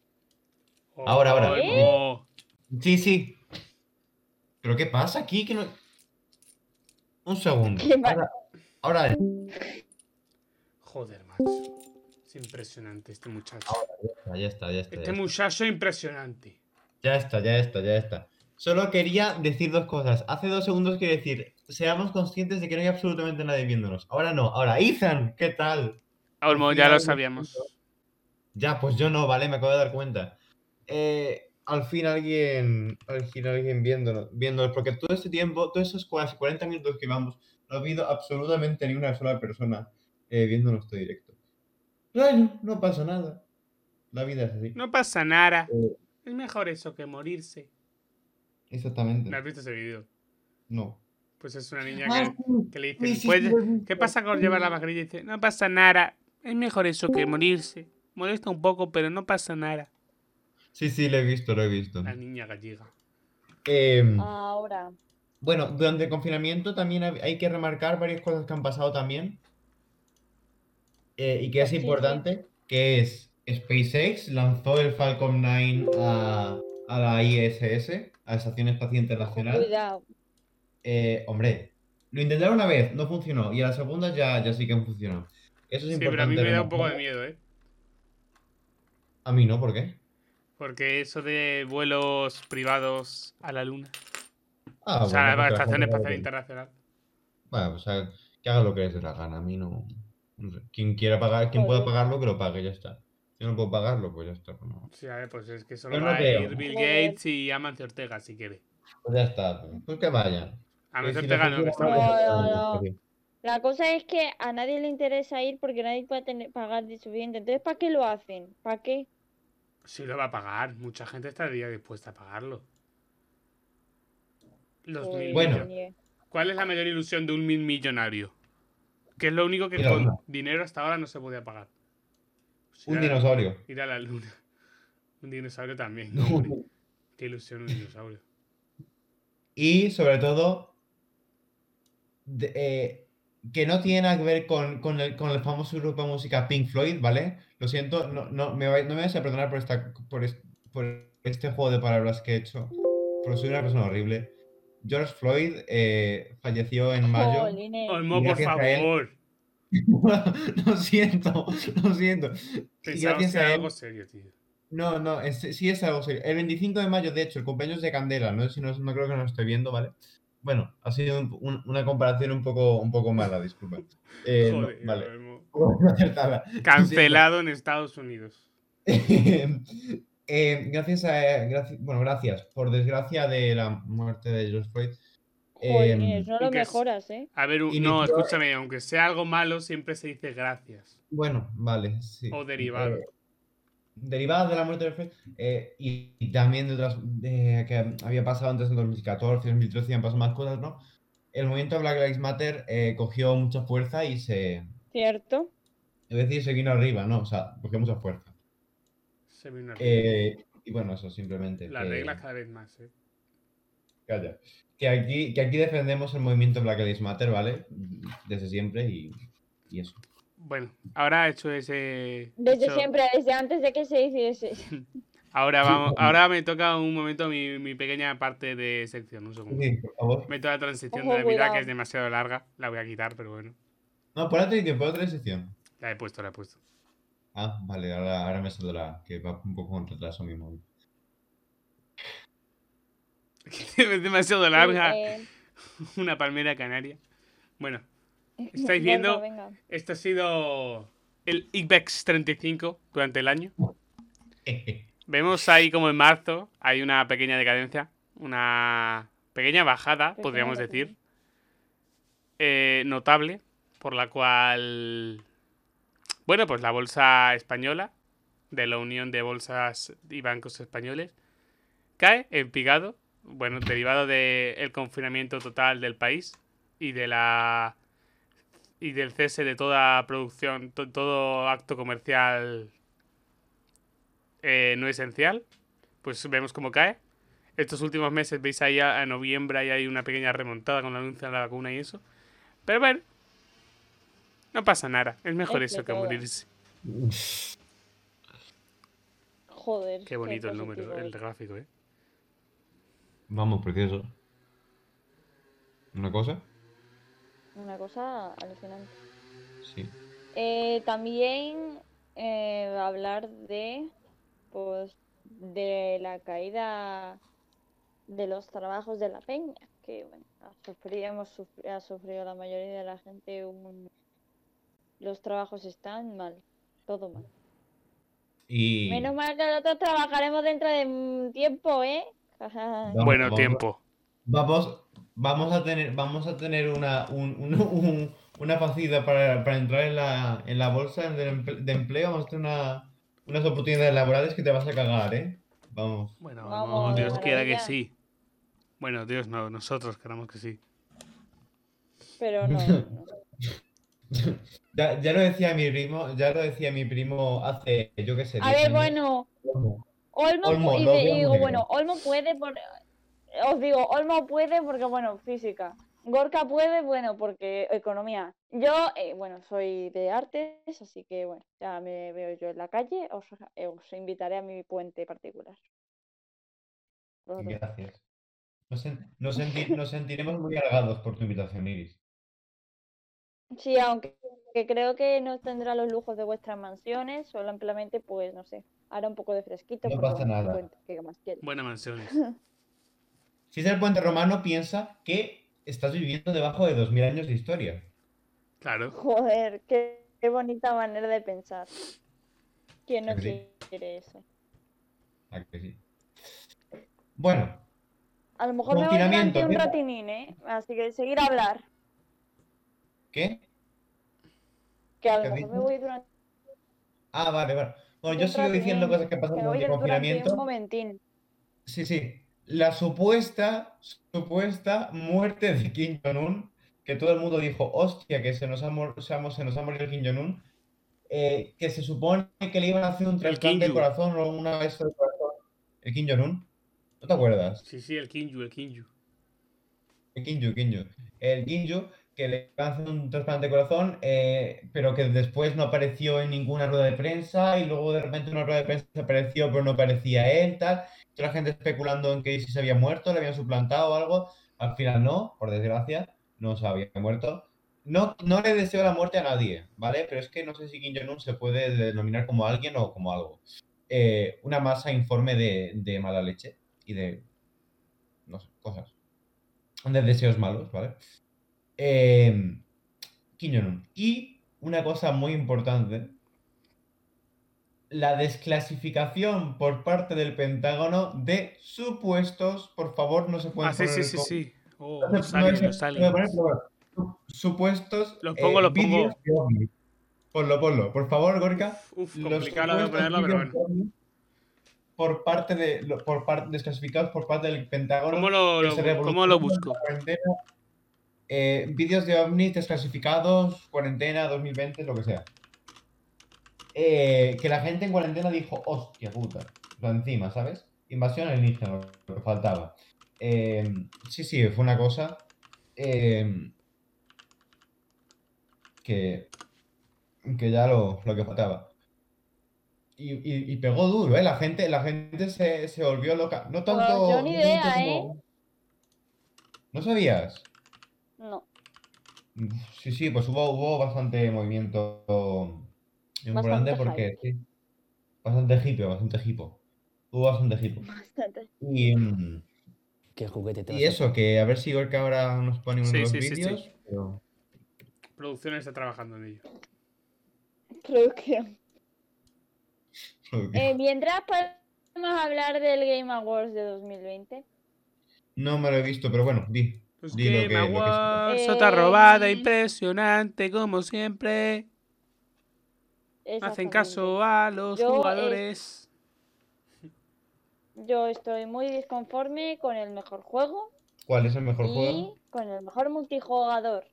Ahora, ahora. Olmo. Sí, sí. ¿Pero qué pasa aquí? Que no... Un segundo. Ahora, ahora Joder, macho. Es impresionante este muchacho. ya está, ya está. Ya Este está. muchacho es impresionante. Ya está, ya está, ya está. Solo quería decir dos cosas. Hace dos segundos quería decir, seamos conscientes de que no hay absolutamente nadie viéndonos. Ahora no. Ahora, Ethan, ¿qué tal? Olmo, ya lo sabíamos. Ya, pues yo no, ¿vale? Me acabo de dar cuenta. Eh, al fin alguien, al fin alguien viéndonos, viéndonos, porque todo este tiempo, todos esos casi 40 minutos que vamos, no ha habido absolutamente ni una sola persona eh, viéndonos todo directo. Bueno, no pasa nada. La vida es así. No pasa nada. Eh, Es mejor eso que morirse. exactamente. ¿No has visto ese vídeo? No. Pues es una niña Ah, que, que le dicen, "Pues, visto. ¿qué pasa con llevar la mascarilla? Y dice, no pasa nada. Es mejor eso que morirse. Molesta un poco, pero no pasa nada. Sí, sí, lo he visto, lo he visto. La niña gallega. Em, Ahora, Bueno, durante el confinamiento también hay que remarcar varias cosas que han pasado también. eh, y que es importante, que es SpaceX lanzó el Falcon 9 a, a la ISS, a la Estación Espacial Internacional. cuidado. Eh, hombre, lo intentaron una vez, no funcionó, y a la segunda ya, ya sí que funcionó. Eso es Sí, pero a importante. mí me da un poco de miedo, ¿eh? A mí no, ¿por qué? Porque eso de vuelos privados a la luna. Ah, o sea, bueno, la Estación Espacial Internacional. Bueno, pues a- que haga lo que les dé la gana, a mí no. no sé. Quien quiera pagar, quien pueda pagarlo, que lo pague, ya está. Si no puedo pagarlo, pues ya está. Pues, no. Sí, a ver, pues es que solo Yo no va a ir Bill. Gates y Amancio Ortega, si quiere. Pues ya está, pues, pues que vayan. Amancio Ortega la no, que está No, pues, no, no. La cosa es que a nadie le interesa ir porque nadie puede tener, pagar de suficiente. Entonces, ¿para qué lo hacen? ¿Para qué? Sí lo va a pagar. Mucha gente estaría dispuesta a pagarlo. Los Pues, mil Bueno. millones. ¿Cuál es la mayor ilusión de un mil millonario? Que es lo único que con dinero hasta ahora no se podía pagar. Un ir a la- dinosaurio. Ir a la luna. Un dinosaurio también. ¿no, hombre? Qué ilusión un dinosaurio. Y sobre todo, de- eh, que no tiene nada que ver con, con el, con el famoso grupo de música Pink Floyd, ¿vale? Lo siento, no, no, me, vais- no me vais a perdonar por, esta, por, es- por este juego de palabras que he hecho, porque soy una persona horrible. George Floyd eh, falleció en mayo. Olmo, por favor. lo siento, lo siento. Gracias a él, algo serio, tío. no, no, es- sí es algo serio. El 25 de mayo, de hecho, el cumpleaños de Candela, no sé si no, no creo que no lo esté viendo, ¿vale? Bueno, ha sido un- un- una comparación un poco, un poco mala, disculpa. Eh, no, Joder, vale, Olmo. no. Cancelado en Estados Unidos. Eh, gracias a, graci- bueno, gracias. Por desgracia de la muerte de George Floyd. Jolines, eh, no lo mejoras, ¿eh? A ver, Y no, escúchame, aunque sea algo malo, siempre se dice gracias. bueno, vale, sí. O derivado. Eh, derivadas de la muerte de Floyd eh, y, y también de otras de que había pasado antes en 2014, 2013 y han pasado más cosas, ¿no? El movimiento Black Lives Matter eh, cogió mucha fuerza y se, ¿Cierto? es decir, se vino arriba, ¿no? O sea, cogió mucha fuerza. Se vino arriba. Eh, y bueno, eso simplemente. Las que- reglas cada vez más, ¿eh? Calla. Que aquí, que aquí defendemos el movimiento Black Lives Matter, ¿vale? Desde siempre y, y eso. Bueno, ahora he hecho ese. Desde hecho- siempre, desde antes de que se hiciese. Ahora vamos, ahora me toca un momento mi, mi pequeña parte de sección, un segundo. Sí, por favor. Meto la transición Ojo, de Navidad cuidado. que es demasiado larga. La voy a quitar, pero bueno. No, por otra por otra sección. La he puesto, la he puesto. Ah, vale, ahora, ahora me saldrá, que va un poco con retraso mi móvil. es demasiado larga. Eh, Una palmera canaria. Bueno, venga, ¿Estáis viendo? venga. esto ha sido el IBEX 35 durante el año. Vemos ahí como en marzo hay una pequeña decadencia, una pequeña bajada, Pequeña podríamos decir, eh, notable, por la cual, bueno, pues la bolsa española, de la Unión de Bolsas y Bancos Españoles, cae en picado, bueno, derivado del confinamiento total del país y de la y del cese de toda producción, to- todo acto comercial eh, no esencial, pues vemos cómo cae. Estos últimos meses veis ahí a, a noviembre ahí hay una pequeña remontada con el anuncio de la vacuna y eso. Pero bueno, no pasa nada. Es mejor Es eso de que morirse. Joder. Qué bonito el número, el gráfico, ¿eh? Vamos, precioso. ¿Una cosa? Una cosa alucinante. Sí. Eh, también eh, hablar de pues de la caída de los trabajos de la peña, que bueno, ha sufrido, hemos sufri- ha sufrido la mayoría de la gente un- los trabajos están mal, todo mal. Y... Menos mal que nosotros trabajaremos dentro de un tiempo, ¿eh? Vamos, Bueno vamos. tiempo. Vamos, vamos a tener, vamos a tener una, un- un- un- una facilidad para, para entrar en la, en la bolsa de, emple- de empleo. Vamos a tener una, unas oportunidades laborales que te vas a cagar, ¿eh? Vamos. Bueno, Vamos, no, Dios quiera que sí. Bueno, Dios no, nosotros queramos que sí. Pero no, no. Ya, ya lo decía mi primo, ya lo decía mi primo hace, yo qué sé, A 10 ver, años. bueno, Olmo, Olmo, y de- y digo, bueno, Olmo puede por... Os digo, Olmo puede porque, bueno, física. Gorka puede, bueno, porque economía. Yo, eh, bueno, soy de artes, así que, bueno, ya me veo yo en la calle. Os, eh, os invitaré a mi puente particular. Vosotros. Gracias. Nos, nos sentiremos muy halagados por tu invitación, Iris. Sí, aunque que creo que no tendrá los lujos de vuestras mansiones, simplemente, pues, no sé, hará un poco de fresquito. No porque, pasa bueno, nada. Buenas mansiones. Si es el puente romano, piensa que estás viviendo debajo de 2000 años de historia. Claro. Joder, qué, qué bonita manera de pensar. ¿Quién no ¿A que sí? quiere eso? ¿A que sí? Bueno, A lo mejor me voy durante un ratinín, ¿eh? Así que seguir a hablar. ¿qué? Que a ¿Qué lo mejor me voy durante Ah, vale, vale. Bueno, yo sigo diciendo cosas que pasan durante el un confinamiento. momentín. Sí, sí. La supuesta, supuesta muerte de Kim Jong-un, que todo el mundo dijo, hostia, que se nos ha, mor- se ha- se nos ha morido Kim Jong-un, eh, que se supone que le iban a hacer un trasplante de corazón o una eso de corazón. El Kim Jong-un. ¿No te acuerdas? Sí, sí, el Kinju, el Kinju. El Kinju, Kinju. El Kinju, que le hacer un trasplante de corazón, eh, pero que después no apareció en ninguna rueda de prensa y luego de repente en una rueda de prensa apareció, pero no parecía él, tal. Toda la gente especulando en que si se había muerto, le habían suplantado o algo. Al final no, por desgracia, no se había muerto. No, no le deseo la muerte a nadie, ¿vale? Pero es que no sé si Kim Jong-un se puede denominar como alguien o como algo. Eh, una masa informe de, de mala leche y de, no sé, cosas. De deseos malos, ¿vale? Eh. Y una cosa muy importante, la desclasificación por parte del Pentágono de supuestos, por favor, no se pueden Ah, sí, sí, sí, sí. Oh, no los no aliens, se los bueno, supuestos pongo, los pongo. Ponlo, ponlo. Por favor, Gorka. Uf, los complicado de supuestos ponerlo, pero bueno. por parte de por parte desclasificados por parte del Pentágono ¿Cómo lo, lo- cómo lo busco? Eh, vídeos de ovnis desclasificados, cuarentena 2020, lo que sea. Eh, que la gente en cuarentena dijo, hostia puta, lo encima, ¿sabes? Invasión alienígena, lo que faltaba. Eh, sí, sí, fue una cosa eh, que, que ya lo, lo que faltaba. Y, y- y pegó duro, ¿eh? La gente, la gente se, se volvió loca. No tanto. yo ni idea, como- ¿No sabías? Sí, sí, pues hubo, hubo bastante movimiento importante porque sí. Bastante hipo, bastante hipo. Hubo bastante hipo. Bastante. Y, mm, ¿Qué juguete te y a eso, que a ver si Gorka ahora nos pone unos Sí, los sí, sí, sí. vídeos. pero- Producción está trabajando en ello. Producción. Eh, mientras podemos hablar del Game Awards de 2020. No me lo he visto, pero bueno, di. Pues di lo Game que- lo que. Awards, Eh, otra robada impresionante, como siempre. Hacen Exactamente. caso a los Yo, eh, jugadores. Yo estoy muy disconforme con el mejor juego ¿Cuál es el mejor y juego? con el mejor multijugador.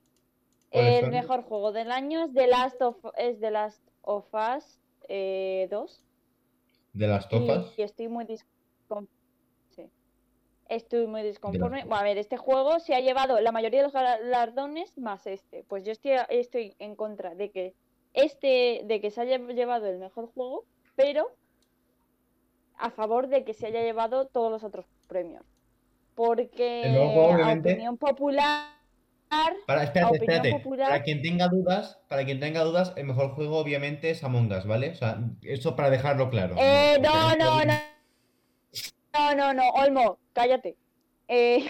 ¿Cuáles El son? mejor juego del año es The Last of, es The Last of Us eh, 2. ¿De las tofas? Y estoy muy disconforme. Estoy muy disconforme. Bueno, a ver, este juego se ha llevado la mayoría de los galardones más este. Pues yo estoy, estoy en contra de que este, de que se haya llevado el mejor juego, pero a favor de que se haya llevado todos los otros premios. Porque juego, a opinión popular, Para, espérate, espérate. popular- Para quien tenga dudas, para quien tenga dudas, el mejor juego obviamente es Among Us, ¿vale? O sea, eso para dejarlo claro. Eh, no, no, no. No, no, no, Olmo, cállate. Eh,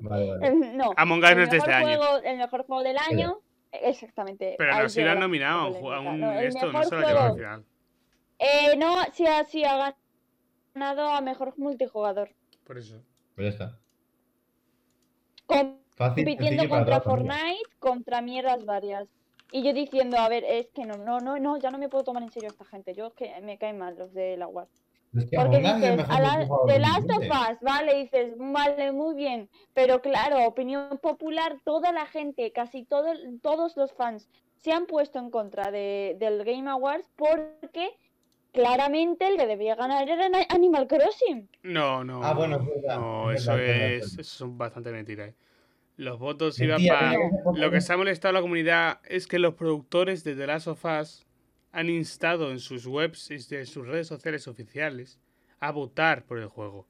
Vale, vale. no. Among Us el no es de este mejor año. juego- El mejor juego del año. Exactamente. Pero no, si lo han nominado a un, ju- a polémica. un No, esto, no se lo ha al juego- final. Eh, no, sí, ha- sí ha ganado a mejor multijugador. Por eso. Pues ya está. Compitiendo contra familia. Fortnite, contra mierdas varias. Y yo diciendo, a ver, es que no, no, no, no, ya no me puedo tomar en serio a esta gente. Yo es que me caen mal los de la UAR. Es que Porque es dices, a la, The Last of 2020. Us, vale, dices, vale, muy bien. Pero claro, opinión popular, toda la gente, casi todo, todos los fans se han puesto en contra de, del Game Awards porque claramente el que debía ganar era Animal Crossing. No, no. Ah, bueno, es verdad, No, es eso verdad, es es. es. Eso son bastante mentiras. eh. Los votos iban Mentira, para. Lo que se ha molestado a la comunidad es que los productores de The Last of Us han instado en sus webs y de sus redes sociales oficiales a votar por el juego.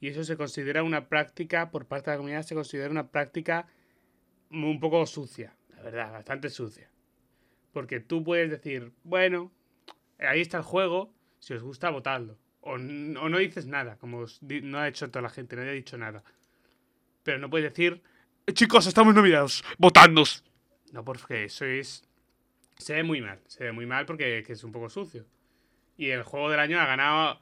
Y eso se considera una práctica, por parte de la comunidad, se considera una práctica un poco sucia, la verdad, bastante sucia. Porque tú puedes decir, bueno, ahí está el juego, si os gusta, votadlo. O, o no dices nada, como no ha hecho toda la gente, nadie ha dicho nada. Pero no puedes decir, "Eh, chicos, estamos nominados, votadnos. No, porque eso es... Se ve muy mal, se ve muy mal porque que es un poco sucio. Y el juego del año ha ganado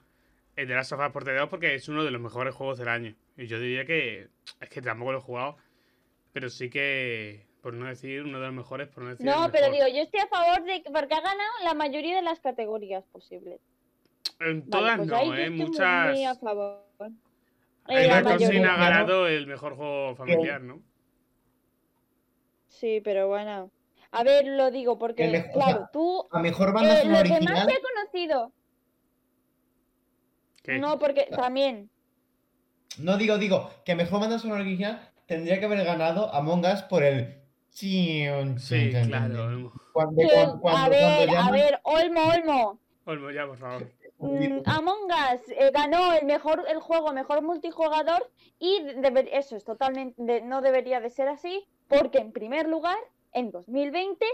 el de Last of Us por TD2 porque es uno de los mejores juegos del año. Y yo diría que... Es que tampoco lo he jugado, pero sí que... Por no decir uno de los mejores, por no decir el No, pero mejor. digo, yo estoy a favor de que- porque ha ganado la mayoría de las categorías posibles. En Vale, todas pues no, ¿eh? muy- Muchas... muy a favor. En El la mayoría. ha ganado el mejor juego familiar, ¿no? Sí, pero bueno. A ver, lo digo porque, o claro, sea, tú A mejor banda Eh, sonora lo que más ha conocido. ¿Qué? No, porque también. No digo, digo, que mejor banda sonora original tendría que haber ganado Among Us por el. Sí, Sí, claro. Cuando, que- cuando, cuando, a ver, cuando a ver, Olmo, Olmo. Olmo, ya, por favor. Mm, Among Us eh, ganó el mejor el juego mejor multijugador y eso es totalmente de- no debería de ser así porque en primer lugar en 2020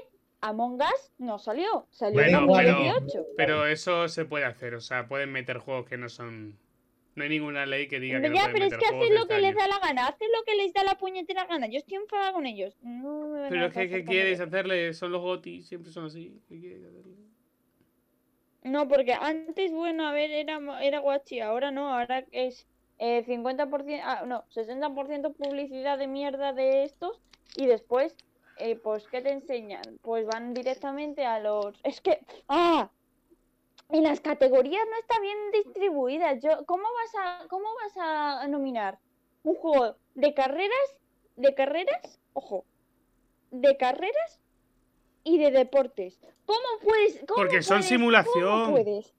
Among Us no salió, salió Bueno, en pero- 2018. Pero eso se puede hacer, o sea, pueden meter juegos que no son... No hay ninguna ley que diga que no Ya, pueden pero es meter que juegos hacen lo que les da la gana, hacen lo que les da la puñetera gana. Yo estoy enfadada con ellos. No me Pero es que, ¿qué quieres que- hacerle? Son los GOTY, siempre son así. ¿Qué quieres hacerle? No, porque antes, bueno, a ver, era, era guachi, ahora no, ahora es eh, 50%, ah, no, 60% publicidad de mierda de estos y después, eh, pues, ¿qué te enseñan? Pues van directamente a los... Es que, ah, en las categorías no está bien distribuidas. Yo, ¿cómo vas a, cómo vas a nominar un juego de carreras, de carreras, ojo, de carreras y de deportes? ¿Cómo puedes? cómo Porque son puedes- simulación. ¿Cómo puedes?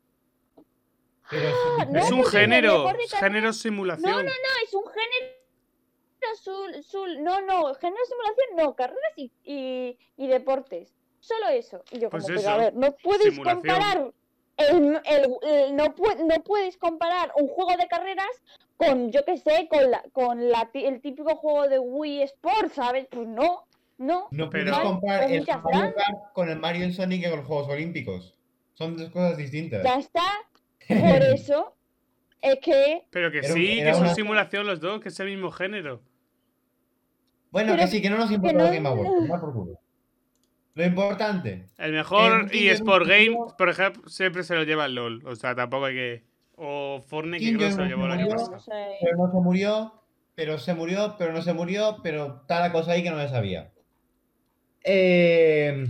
Pero Ah, no, es un género, género simulación. No, no, no, es un género azul, azul. No, no, género simulación no, carreras y, y, y deportes. Solo eso. Y yo Pues como, pero eso, a ver, no puedes simulación. comparar el, el- el- no, pu- no puedes comparar un juego de carreras con, yo qué sé, con la, con la, el típico juego de Wii Sports, ¿sabes? Pues no, no. No Pero- puedes comparar el Mario con el Mario y Sonic en los Juegos Olímpicos. Son dos cosas distintas. Ya está. Por eso es que Pero que sí, que son una- simulación los dos, que es el mismo género. Bueno, Pero que sí, que no nos importa no- el Game Awards, tomar por culo. Lo importante. El mejor Kim eSport Game, por ejemplo, siempre se lo lleva el LOL. O sea, tampoco hay que. O Fortnite, que que se lo llevó el año pasado. No. Pero no se murió, pero se murió, pero no se murió, pero está la cosa ahí que no me sabía. Eh,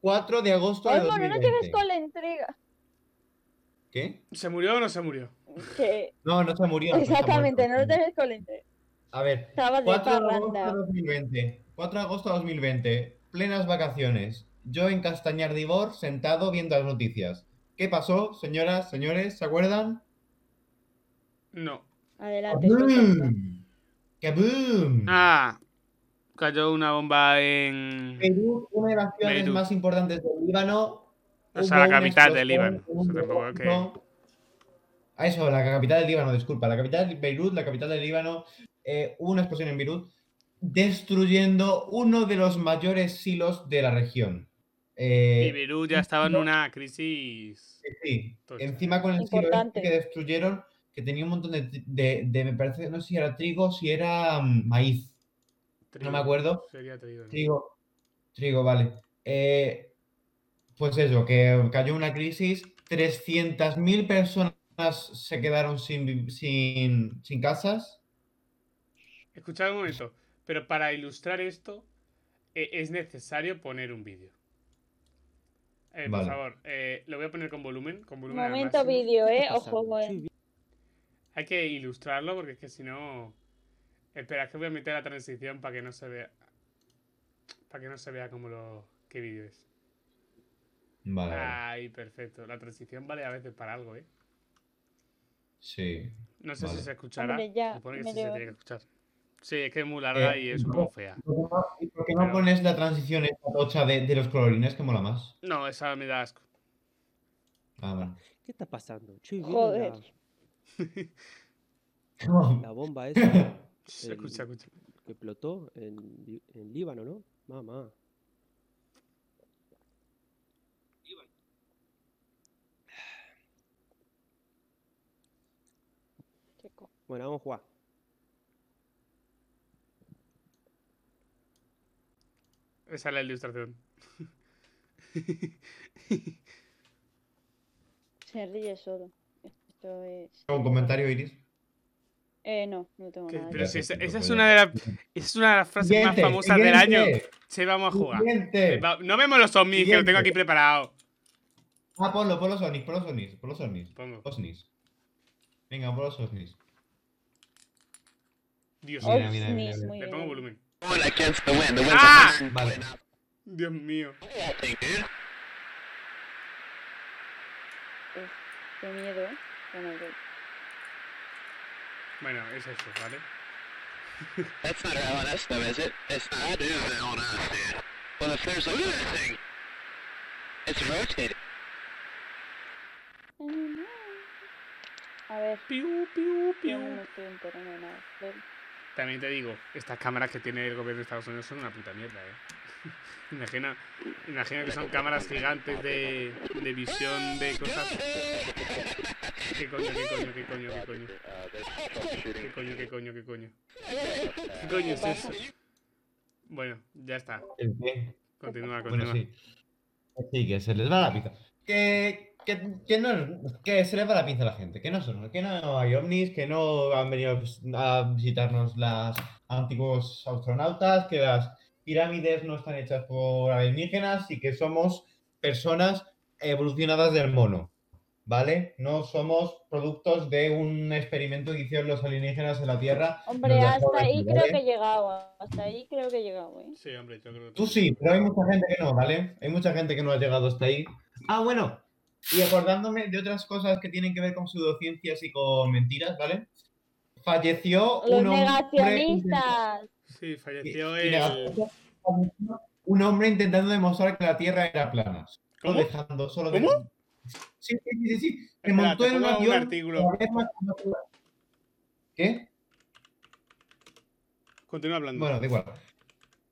4 de agosto de Olmo, no nos 2020. lleves con la entrega. ¿Qué? ¿Se murió o no se murió? Que... No, no se murió. Exactamente, no muerto. nos lleves con la. A ver, Estabas de 4 de agosto de parranda. 2020. 4 de agosto de 2020. Plenas vacaciones. Yo en Castañar de Ibor, sentado viendo las noticias. ¿Qué pasó, señoras, señores? ¿Se acuerdan? No. Adelante. ¡Kaboom! ¡Kaboom! Ah, cayó una bomba en. Beirut, una de las ciudades Beirut. más importantes del Líbano. O sea, la capital del Líbano. un Eso tampoco es aeropuerto. Ah, eso, la capital del Líbano, disculpa. La capital de Beirut, la capital del Líbano. eh, hubo una explosión en Beirut, destruyendo uno de los mayores silos de la región. Eh, Y Beirut ya estaba en una crisis. Sí, encima con el silo este que destruyeron, que tenía un montón de, tri- de, de- me parece, no sé si era trigo, si era mm, maíz. No me acuerdo. Sería trigo. ¿no? Trigo, trigo, vale. Eh, pues eso, que cayó una crisis, 300.000 personas se quedaron sin, sin, sin casas. Escuchad un momento. Pero para ilustrar esto, eh, es necesario poner un vídeo. Eh, Vale. Por favor, eh, lo voy a poner con volumen. Con volumen Momento vídeo, eh. Ojo, eh. Hay que ilustrarlo porque es que si no. Espera, es que voy a meter la transición para que no se vea. Para que no se vea como lo. qué vídeo es. Vale, vale. Ay, perfecto. La transición vale a veces para algo, ¿eh? Sí. No sé Vale. si se escuchará. Hombre, ya, Supone que sí se tiene que escuchar. Sí, es que es muy larga Eh, y es un poco fea. ¿Y por qué no, Pero- pones la transición esta tocha de, de los colorines que mola más? No, esa me da asco. Ah, vale. ¿Qué está pasando? ¿vieron Joder. La, la bomba esa Se El- escucha, escucha. que explotó en, en Líbano, ¿no? Mamá. Bueno, vamos a jugar. Esa es la ilustración. Se ríe solo. Esto es. ¿Un comentario, Iris? Eh, no, no tengo Que- nada. pero si esa, esa es una de las esa es una de las frases más Siguiente, famosas del año. siguiente, Sí, vamos a jugar. siguiente. No vemos los zombies que lo tengo aquí preparado. Ah, ponlo, pon los ovnis, pon los ovnis, pon los ovnis. Pongo. Osnis. Venga, pon los ovnis. Dios mío. mira, mira, mira. Le pongo volumen. The. The Ah! Vale. Dios mío. Uf, qué miedo, eh. Bueno, es eso, ¿vale? That's not LNS though, is it? It's not. That is LNS, dude. Well, if there's a look at thing. It's rotating. A ver, Piu, piu, piu. no estoy nada. También te digo, estas cámaras que tiene el gobierno de Estados Unidos son una puta mierda, ¿eh? imagina, imagina que son cámaras gigantes de, de visión de cosas. ¿Qué coño, qué coño, qué coño, qué coño? ¿Qué coño, qué coño, qué coño? ¿Qué coño es eso? Bueno, ya está. ¿El qué? Continúa, Bueno, continúa. sí. Sí, que se les va la pinza. Que, que, que no, que se les va la pinza a la gente. Que no son, que no hay ovnis, que no han venido a visitarnos las antiguos astronautas, que las pirámides no están hechas por alienígenas y que somos personas evolucionadas del mono. ¿Vale? No somos productos de un experimento que hicieron los alienígenas en la Tierra. Hombre, hasta ahí creo que he llegado. Hasta ahí creo que he llegado, eh. Sí, hombre, yo creo que Tú sí, pero hay mucha gente que no, ¿vale? Hay mucha gente que no ha llegado hasta ahí. Ah, bueno. Y acordándome de otras cosas que tienen que ver con pseudociencias y con mentiras, ¿vale? Falleció Los un hombre. negacionistas. Sí, falleció y- el. Un hombre intentando demostrar que la Tierra era plana. ¿Cómo? dejando, solo de- ¿Cómo? Sí, sí, sí, sí, sí. Se Espera, montó en un avión. artículo. ¿Qué? Continúa hablando. Bueno, da igual.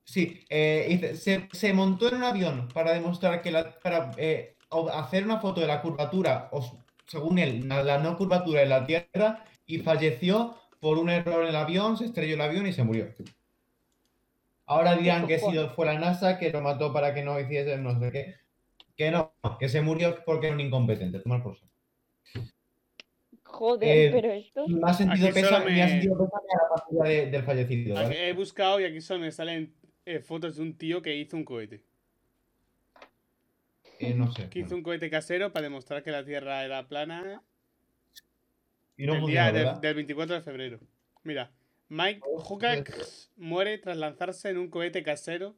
Sí, eh, se, se montó en un avión para demostrar que la, para eh, hacer una foto de la curvatura, o según él, la, la no curvatura de la Tierra, y falleció por un error en el avión, se estrelló el avión y se murió. Ahora dirán que sido, fue la NASA que lo mató para que no hiciese no sé qué. Que no, que se murió porque era un incompetente. Tomar por saco. Joder, Eh, pero esto. Me ha sentido pesa, me... ha me- sentido pesa la partida de- del fallecido. He buscado y aquí solo me salen eh, fotos de un tío que hizo un cohete. Eh, no sé. Que hizo un cohete casero para demostrar que la Tierra era plana Y no el funciona, día del- del 24 de febrero. Mira, Mike Huckabee muere tras lanzarse en un cohete casero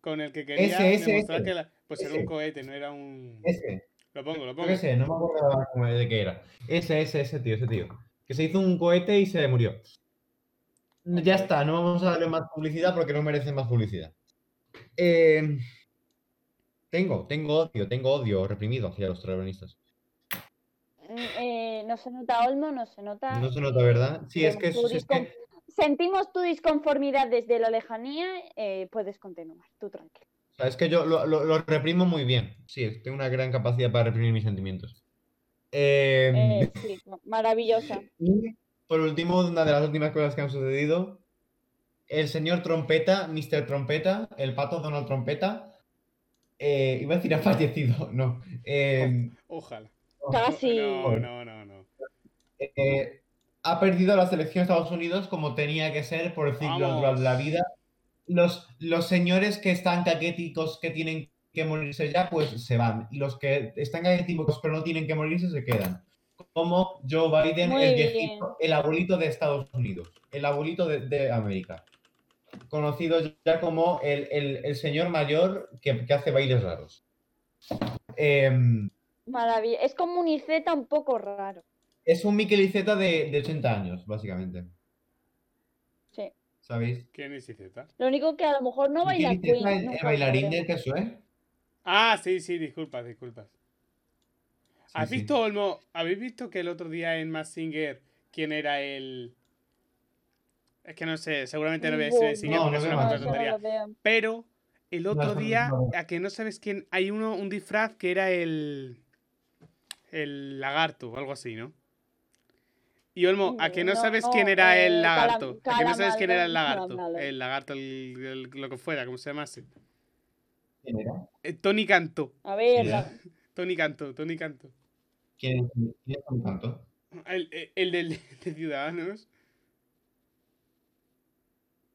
con el que quería Ese, ese, demostrar ese. que la... Pues era un cohete, no era un... Ese. Lo pongo, lo Yo pongo. qué sé, no me acuerdo de qué era. Ese, ese, ese tío, ese tío. Que se hizo un cohete y se murió. Ya está, no vamos a darle más publicidad porque no merece más publicidad. Eh, tengo, tengo odio, tengo odio reprimido hacia los terroristas. Mm, eh, no se nota Olmo, no se nota. No se nota, eh, ¿verdad? Sí, es que, es que- Sentimos tu disconformidad desde la lejanía, eh, puedes continuar, tú tranquilo. o sea, es que yo lo, lo- lo reprimo muy bien. Sí, tengo una gran capacidad para reprimir mis sentimientos. Eh, Eh, sí, maravillosa. Y por último, una de las últimas cosas que han sucedido, el señor Trompeta, Mr. Trompeta, el pato Donald Trompeta, eh, iba a decir ha fallecido, no. eh, Ojalá. Casi. No, no, no, no. eh, ha perdido la selección de Estados Unidos como tenía que ser por el ciclo Vamos. de la vida. Los, los señores que están caquéticos que tienen que morirse ya, pues se van. Y los que están caquéticos pero no tienen que morirse, se quedan. Como Joe Biden, Muy el bien. viejito, el abuelito de Estados Unidos, el abuelito de, de América. Conocido ya como el, el- el señor mayor que, que hace bailes raros. Em, Maravilla. Es como un Iceta un poco raro. es un Mikel Iceta de, de 80 años, básicamente. Sí. ¿Sabéis? ¿Quién es IZ? Lo único que a lo mejor no baila Iceta, Queen. el, bailarín del queso, ¿eh? Ah, sí, sí, disculpas, disculpas. Sí, ¿Has sí. visto, Olmo? ¿Habéis visto que el otro día en Mass Singer quién era el. Es que no sé, seguramente no Bueno, Singer No, porque no es veo una tontería. lo veo. Pero el otro día, a que no sabes quién. Hay uno, un disfraz que era el. El lagarto o algo así, ¿no? Y Olmo, a que no, No, sabes quién era eh, el lagarto. A que no sabes quién era el lagarto. El lagarto, el- el- lo que fuera, como se llamase. ¿Quién era? Eh, Tony Cantó. A ver, la- Tony Cantó, Tony Cantó. ¿Quién, es un tanto? El, el- el del, de Ciudadanos.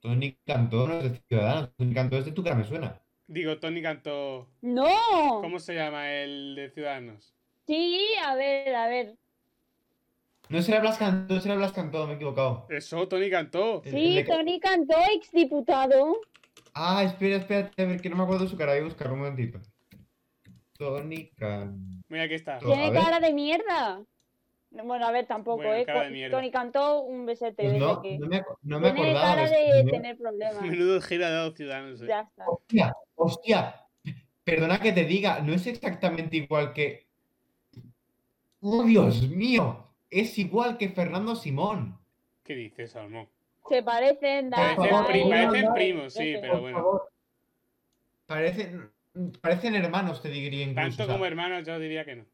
Tony Cantó no es de Ciudadanos, Tony Cantó es de tu cara, me suena. Digo, Tony Cantó. ¡No! ¿Cómo se llama el de Ciudadanos? Sí, a ver, a ver. No será Blas Cantó, no será Blas Cantó, me he equivocado. Eso, Tony Cantó. Sí, el de- Tony Cantó, exdiputado. Ah, espera, espérate, a ver, que no me acuerdo de su cara, voy a buscar un momentito. Tony Cantó. Mira, aquí está. Tiene cara de mierda. Bueno, a ver, tampoco, Bueno, ¿eh? de. Tony Cantó, un besete Pues no, que... no me, no me Tiene acordaba. cara de no- tener problemas. Menudo gira dado Ciudadanos. eh. Ya está. Hostia, hostia. Perdona que te diga, no es exactamente igual que. ¡Oh, Dios mío! Es igual que Fernando Simón. ¿Qué dices, Almo? Se parecen, da, Parecen, no, primos, sí, pero Por bueno. favor. Parecen, parecen hermanos, te diría incluso. Tanto como hermanos, yo diría que no.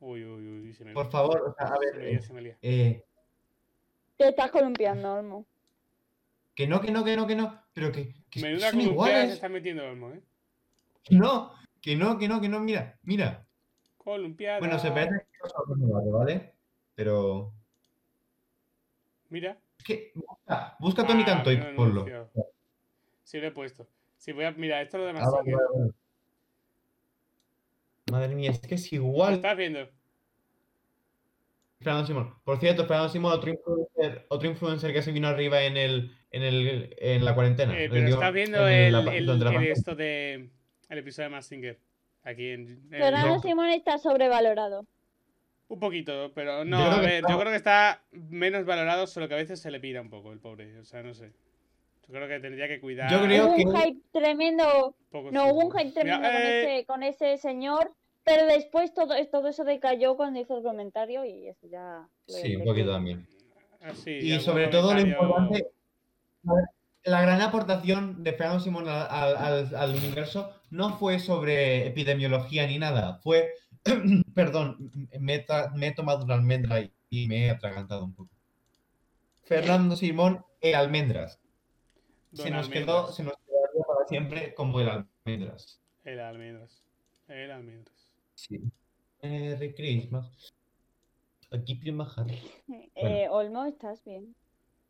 Uy, uy, uy, se me Por favor, o sea, a Se me ver. lía, se me lía. eh, Te estás columpiando, Olmo. que no, que no, que no, que no. Pero que, que Menuda son columpiada se iguales. está metiendo Olmo, ¿eh? Que no, que no, que no, que no. Mira, mira. Columpiada. Bueno, se parece que no iguales, ¿vale? Pero. Mira. Es que. Busca, busca a Tony Ah, Cantó y ponlo. Sí, lo he puesto. Si voy a. Mira, esto es lo Ah, vale, Singer. vale, vale. Madre mía, es que es ¿Lo igual. estás viendo? Fernando Simón. Por cierto, Fernando Simón, otro influencer, otro influencer que se vino arriba en el, en el, en la cuarentena. Eh, pero digo, estás viendo en el, la el- durante la el pandemia. esto de. El episodio de Mass Singer. Aquí en. en- Fernando. Simón está sobrevalorado. Un poquito, pero no, Yo a ver, está- yo creo que está menos valorado, solo que a veces se le pira un poco el pobre. O sea, no sé. Yo creo que tendría que cuidar. Yo creo Hubo que- un hype tremendo, poco no, hubo un hype Mira, tremendo con, eh, ese, con ese señor, pero después todo, todo eso decayó cuando hizo el comentario y eso ya... Sí, un poquito también. así, Y sobre todo lo importante, la gran aportación de Fernando Simón al, al- al- universo no fue sobre epidemiología ni nada, fue, perdón, me, me he tomado una almendra y, y me he atragantado un poco. Fernando Simón e almendras. Don se nos quedó, se nos quedaría para siempre como el almendras. El almendras. El almendras. Sí. Merry Christmas. Aquí prima Harry. Eh, Olmo, ¿estás bien?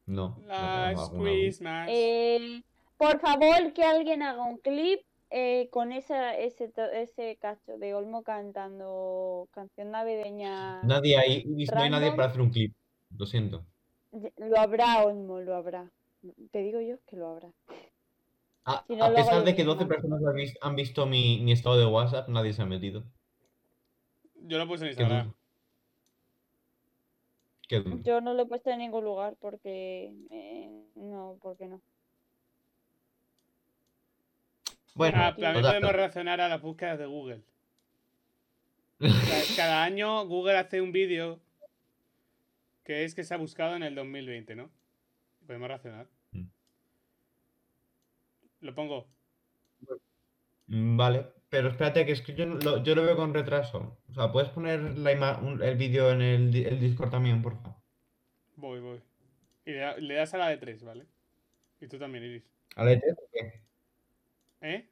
No. no, Last alguna- Christmas. Eh, por favor, que alguien haga un clip eh, con esa, ese, ese cacho de Olmo cantando canción navideña. Nadie hay, no hay nadie para hacer un clip. Lo siento. Lo habrá, Olmo, lo habrá. Te digo yo que lo habrá. A, Si no, a pesar de que 12 mismo. personas han vis- han visto mi, mi estado de WhatsApp, nadie se ha metido. Yo lo puse en Qué Instagram. Qué. Yo no lo he puesto en ningún lugar porque eh, no, porque no. Bueno, Ah, también podemos relacionar a las búsquedas de Google. Cada, año Google hace un vídeo que es que se ha buscado en el 2020, ¿no? Podemos relacionar. Mm. Lo pongo. Mm, Vale, pero espérate, que es que yo no- lo, yo lo veo con retraso. O sea, ¿puedes poner la ima- un- el vídeo en el, el Discord también, por favor? Voy, voy. Y le, da- le das a la de 3, ¿vale? Y tú también, Iris. ¿A la de 3 o qué? ¿Eh?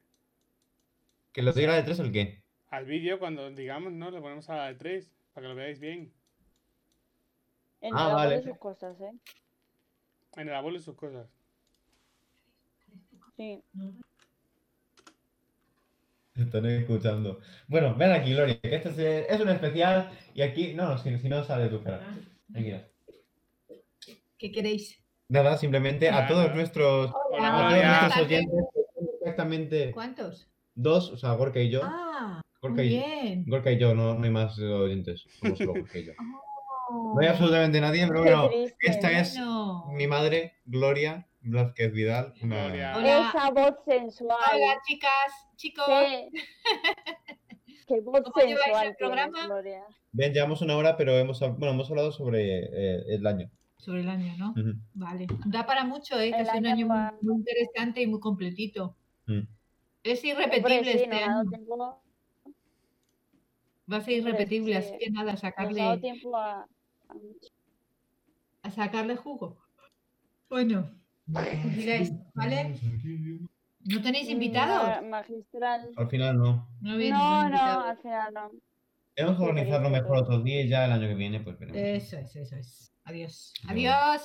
¿Que lo diga la de 3 el qué? Al vídeo, cuando digamos, ¿no? Le ponemos a la de 3, para que lo veáis bien. En Ah, el vale. de sus cosas, ¿eh? En el abuelo y sus cosas. Sí. Están escuchando. Bueno, ven aquí, Lori, que este es, es un especial y aquí. No, no, si, si no sale tu cara. Tranquila. ¿Qué queréis? Nada, simplemente a todos nuestros, Hola, a todos Gloria. nuestros oyentes, exactamente ¿Cuántos? dos, o sea, Gorka y yo. Ah, Gorka muy y, bien. Gorka y yo, no, no hay más oyentes. Somos solo Gorka y yo. Oh, No hay absolutamente nadie, pero bueno, triste. esta es mi madre, Gloria Blázquez Vidal. Una... Gloria. Hola. Esa voz sensual. Hola, chicas, chicos. Qué, qué voz ¿Cómo lleváis sensual el programa? Bien, llevamos una hora, pero hemos, bueno, hemos hablado sobre eh, el año. Sobre el año, ¿no? Vale. Da para mucho, ¿eh? Que es un año muy, va- muy interesante y muy completito. Mm. Es Hombre, irrepetible sí, este año. tiempo, Va a ser irrepetible, sí. así que nada, sacarle, tiempo a, a sacarle jugo. Bueno, digáis, ¿vale? ¿No tenéis invitados? Ma- magistral. Al final no. No, No, no, al final no. Tenemos que organizarlo mejor otros días y ya el año que viene, pues veremos. Eso es, eso es. Adiós. Adiós.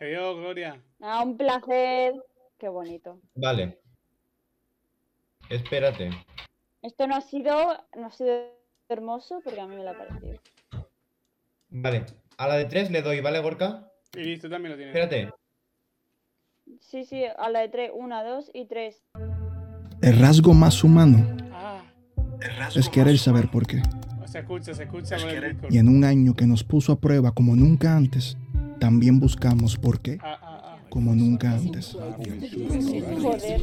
Adiós, Gloria. Ah, un placer. Qué bonito. Vale. Espérate. Esto no ha sido, no ha sido hermoso porque a mí me lo ha parecido. Vale. A la de tres le doy, ¿vale, Gorka? Iris, tú también lo tienes. Espérate. Sí, sí, a la de tres. Una, dos y tres. El rasgo más humano Ah, es querer saber por qué. se escucha, se escucha. Y en un año que nos puso a prueba como nunca antes, también buscamos por qué Ah, ah, ah. como nunca antes. Joder.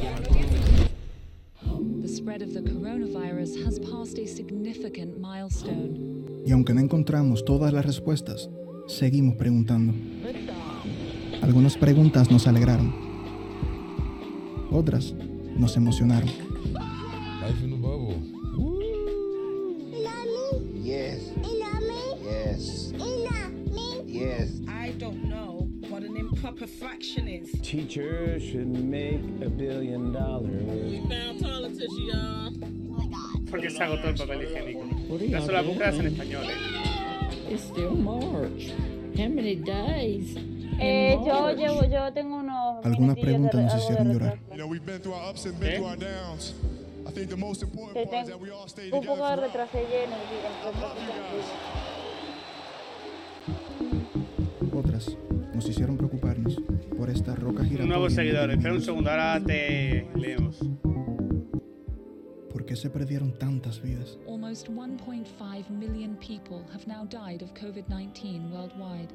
The spread of the coronavirus has passed a significant milestone. Y aunque no encontramos todas las respuestas, seguimos preguntando. Algunas preguntas nos alegraron. Otras nos emocionaron. Life in the bubble. Yes. Yes. Yes. I don't know what an improper fraction is. Teacher should make a billion dollars. Found politician, y'all. Porque se agotó el papel higiénico. Las búsquedas en español, eh. It's still March. How many days? Eh, yo llevo, yo tengo unos Algunas preguntas re- nos hicieron llorar. ¿Eh? through our downs. I think the most important Que part is tengo that we all stay un poco de retraso en el. Otras nos hicieron preocuparnos por esta roca Un giratoria. nuevo en seguidor. Espera un segundo, ahora te leemos. ¿Por qué se perdieron tantas vidas? Almost 1.5 million people have now died of COVID 19 worldwide.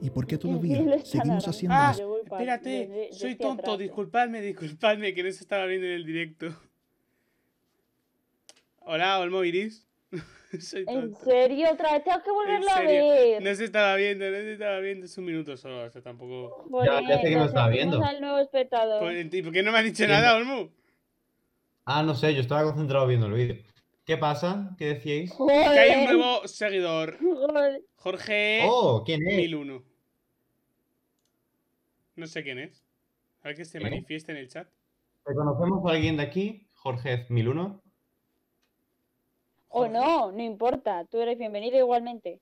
¿Y por qué todavía seguimos haciendo Ah, yo- espérate. Soy estoy tonto. Disculpadme, disculpadme, que no se estaba viendo en el directo. Hola, Olmo Iris. Soy ¿En tonto. serio? Otra vez tengo que En volverlo a ver. No se estaba viendo, no se estaba viendo. Es un minuto solo, o sea, tampoco. Ya- ya sé que no estaba viendo. al nuevo espectador. ¿Y por qué no me has dicho nada, Olmo? Ah, no sé, yo estaba concentrado viendo el vídeo. ¿Qué pasa? ¿Qué decíais? Que hay un nuevo seguidor. Jorge Oh, ¿quién es? 1001. No sé quién es. A ver que se ¿Eh? manifieste en el chat. ¿Reconocemos a alguien de aquí? Jorge 1001. O no, no importa. Tú eres bienvenido igualmente.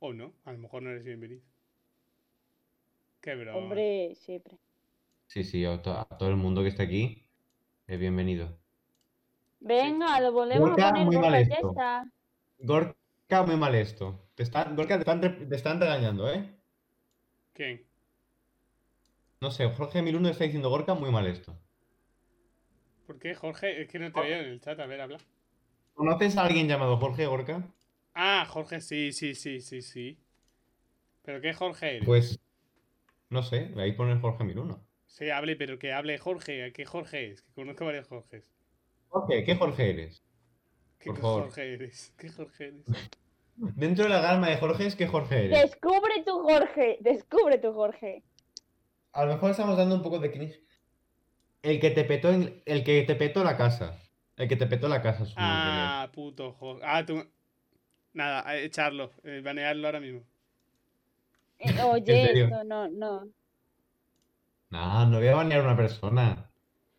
O no, a lo mejor no eres bienvenido. Qué broma. Hombre, siempre. Sí, sí, a, to- a todo el mundo que está aquí es bienvenido. Venga, lo volvemos Gorka, a poner. muy Gorka, mal esto. Gorka, muy mal esto. Te están, Gorka, te están, te están regañando, ¿eh? ¿Quién? No sé, Jorge 1001 está diciendo Gorka, muy mal esto. ¿Por qué, Jorge? Es que no te veo en el chat. A ver, habla. ¿Conoces a alguien llamado Jorge Gorka? Ah, Jorge, sí, sí, sí, sí, sí. ¿Pero qué Jorge eres? Pues, no sé, ahí pone Jorge 1001. Sí, hable, pero que hable Jorge. ¿Qué Jorge es? Que conozco varios Jorges. Jorge, ¿qué Jorge eres? ¿Qué Por favor. Jorge eres? ¿Qué Jorge eres? Dentro de la gama de Jorges, ¿qué Jorge eres? Descubre tu Jorge. Descubre tu Jorge. A lo mejor estamos dando un poco de cringe. El que te petó, en- el que te petó la casa. El que te petó la casa. que Ah, puto Jorge. Ah, tú. Nada, eh, echarlo. eh, banearlo ahora mismo. Eh, Oye, serio? esto no, no. es. No, no voy a banear a una persona.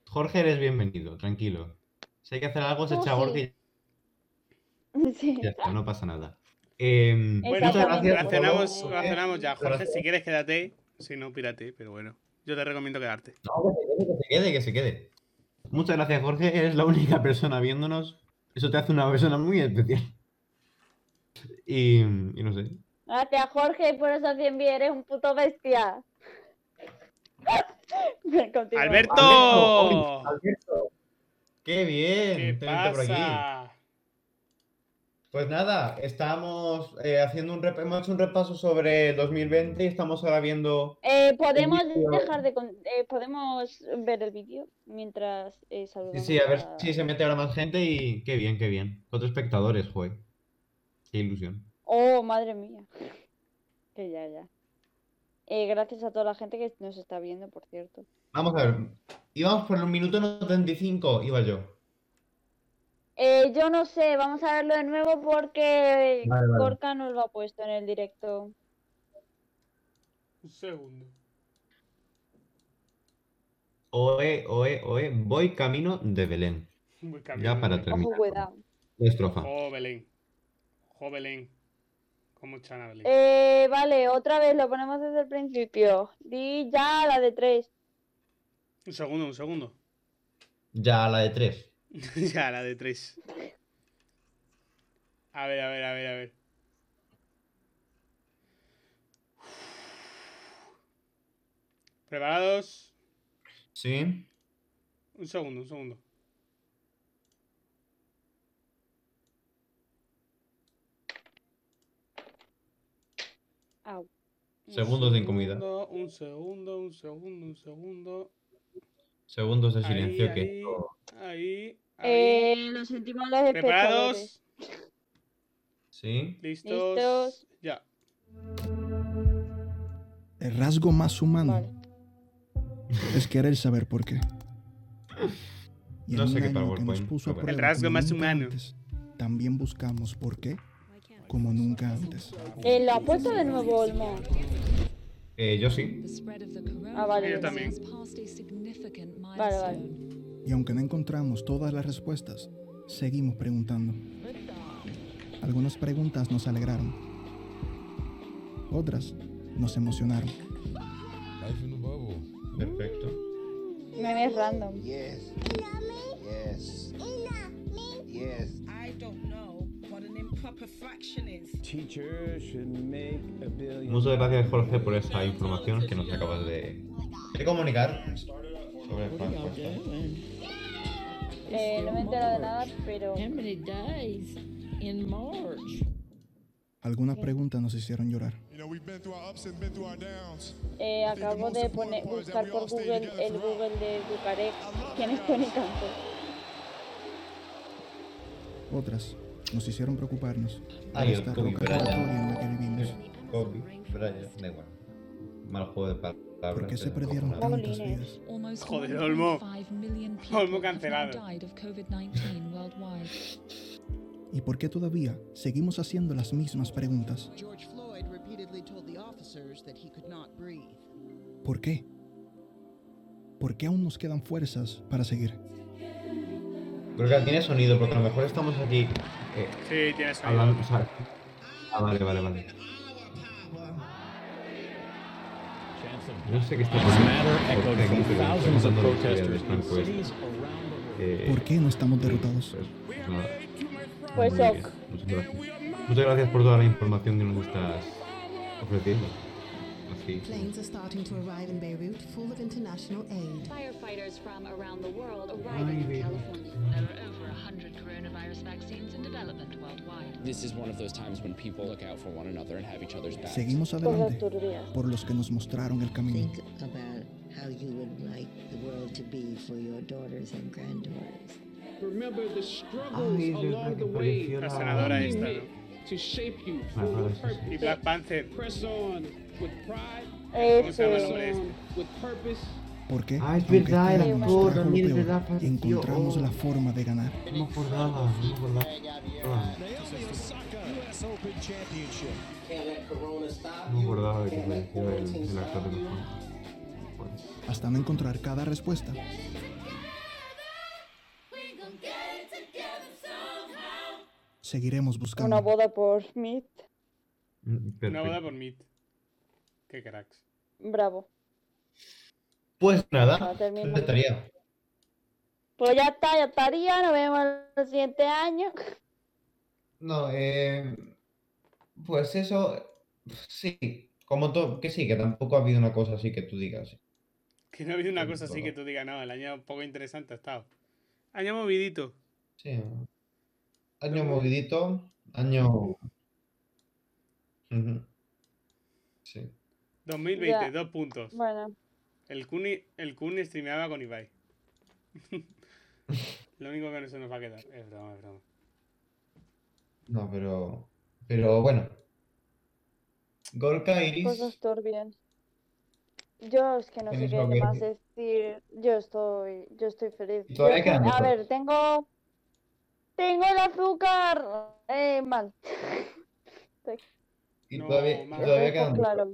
Jorge, eres bienvenido, tranquilo. Si hay que hacer algo, se Tú echa a sí. Ya está, no pasa nada. Em, Bueno, muchas Exactamente. gracias. relacionamos ya. Jorge, Gracias. si quieres, quédate. Si no, pírate. Pero bueno, yo te recomiendo quedarte. No, que se quede, que se quede, que se quede. Muchas gracias, Jorge. Eres la única persona viéndonos. Eso te hace una persona muy especial. Y, y no sé. Gracias, Jorge, por esos 100 bits. Eres un puto bestia. ¡Alberto! Alberto. ¡Qué bien! ¿Qué tenerte por aquí. pasa? Pues nada, estamos eh, haciendo un, rep- hemos hecho un repaso sobre 2020 y estamos ahora viendo. Eh, podemos dejar de. con- eh, podemos ver el vídeo mientras eh, Sí, saludamos. sí, a ver a- si se mete ahora más gente y qué bien, qué bien. Cuatro espectadores, joder. Qué ilusión. Oh, madre mía. Que ya, ya. Eh, gracias a toda la gente que nos está viendo, por cierto. Vamos a ver. Íbamos por el minuto 95, iba yo. Eh, yo no sé, vamos a verlo de nuevo porque Vale, vale. Gorka nos lo ha puesto en el directo. Un segundo. Oe, oe, oe, voy camino de Belén. Voy camino Ya de para Belén. terminar. Ojo, estrofa. Jo, Belén. Belén. ¿Cómo a Belén? Eh, vale, otra vez lo ponemos desde el principio. Di ya la de tres. Un segundo, un segundo. Ya la de tres. ya, la de tres. A ver, a ver, a ver, a ver. ¿Preparados? Sí. Un segundo, un segundo. Au. Un Segundos de incomodidad. segundo, Un segundo, un segundo, un segundo. Segundos de Ahí, silencio que ahí, esto- ahí, ahí. Eh, lo sentimos los espectadores. ¿Preparados? Sí. ¿Listos? Listos. Ya. El rasgo más humano Vale. es querer saber por qué. Y No sé qué PowerPoint. El rasgo más humano. antes, también buscamos por qué como nunca antes. Eh, lo ha puesto de nuevo Olmo. Eh, yo sí. Ah, vale. Yo también. Vale, vale. Y aunque no encontramos todas las respuestas, seguimos preguntando. Algunas preguntas nos alegraron. Otras nos emocionaron. Perfecto. Memes random. Yes. Yes. Yes. I don't know what an improper fraction is. Teacher should make a billion. Muchas gracias, Jorge, por esa información que nos acabas de, de comunicar. Eh, no me he enterado de nada, pero. Algunas preguntas nos hicieron llorar. Eh, acabo de poner, buscar por Google el Google de Bucarest. ¿Quién es Tony Campos? Otras nos hicieron preocuparnos por esta en la que vivimos. Kobe Bryant, da igual. Mal juego de palabras. ¿Por qué se perdieron vidas? Almost Joder, Olmo. 1.5 million people Olmo cancelado. died of COVID-19 worldwide. ¿Y por qué todavía seguimos haciendo las mismas preguntas? ¿Por qué? ¿Por qué aún nos quedan fuerzas para seguir? Creo que tiene sonido, porque a lo mejor estamos aquí eh, Sí, tiene sonido. hablando. o sea- Ah, vale, vale, vale. Este. cities around the Eh, ¿Por qué no estamos derrotados? pues nada. Pues gracias. Muchas gracias por toda la información que nos estás ofreciendo. Así. Planes are starting to arrive in Beirut full of international aid. Firefighters from around the world arriving in California. There are over 100 coronavirus vaccines in development worldwide. This is one of those times when people look out for one another and have each other's backs. Seguimos adelante por los que nos mostraron el camino. Think about how you would like the world to be for your daughters and granddaughters. Remember the Ay, struggles es verdad along the way. La la- senadora esta, meant ¿no? To shape you Ah, for vale, a sí, sí. purpose. Y Black Panther. Press on with pride. ¿Cómo se llama el Ese. hombre Press este? purpose. Porque, Ah, es aunque verdad, actor nuestro también es verdad, falleció. encontramos Oh. la forma de ganar. No me acordaba, no me acordaba. Ah, No me acordaba de que falleció el, el actor de los Franco. Hasta no encontrar cada respuesta. Seguiremos buscando. Una boda por Smith. Mm, Una perfecto. boda por Meet. Qué cracks. Bravo. Pues nada, eso estaría. Pues ya está, ya estaría. Nos vemos el siguiente año. No, eh, pues eso, sí, como todo, que sí, que tampoco ha habido una cosa así que tú digas. Que no ha habido una cosa así que tú digas, no, el año poco interesante ha estado. Año movidito. Sí. Año movidito, año... 2020, Ya. dos puntos. Bueno, El Kuni, el Kuni streameaba con Ibai. Lo único que no se nos va a quedar. Es broma, es broma. No, pero... Pero bueno. Gorka Iris... cosas turbias. Yo es que no sé ¿Tienes qué más decir? Yo estoy, yo estoy feliz. Yo- quedan a ver, tengo, tengo el azúcar eh, mal. Y No, todavía, todavía quedan... claro.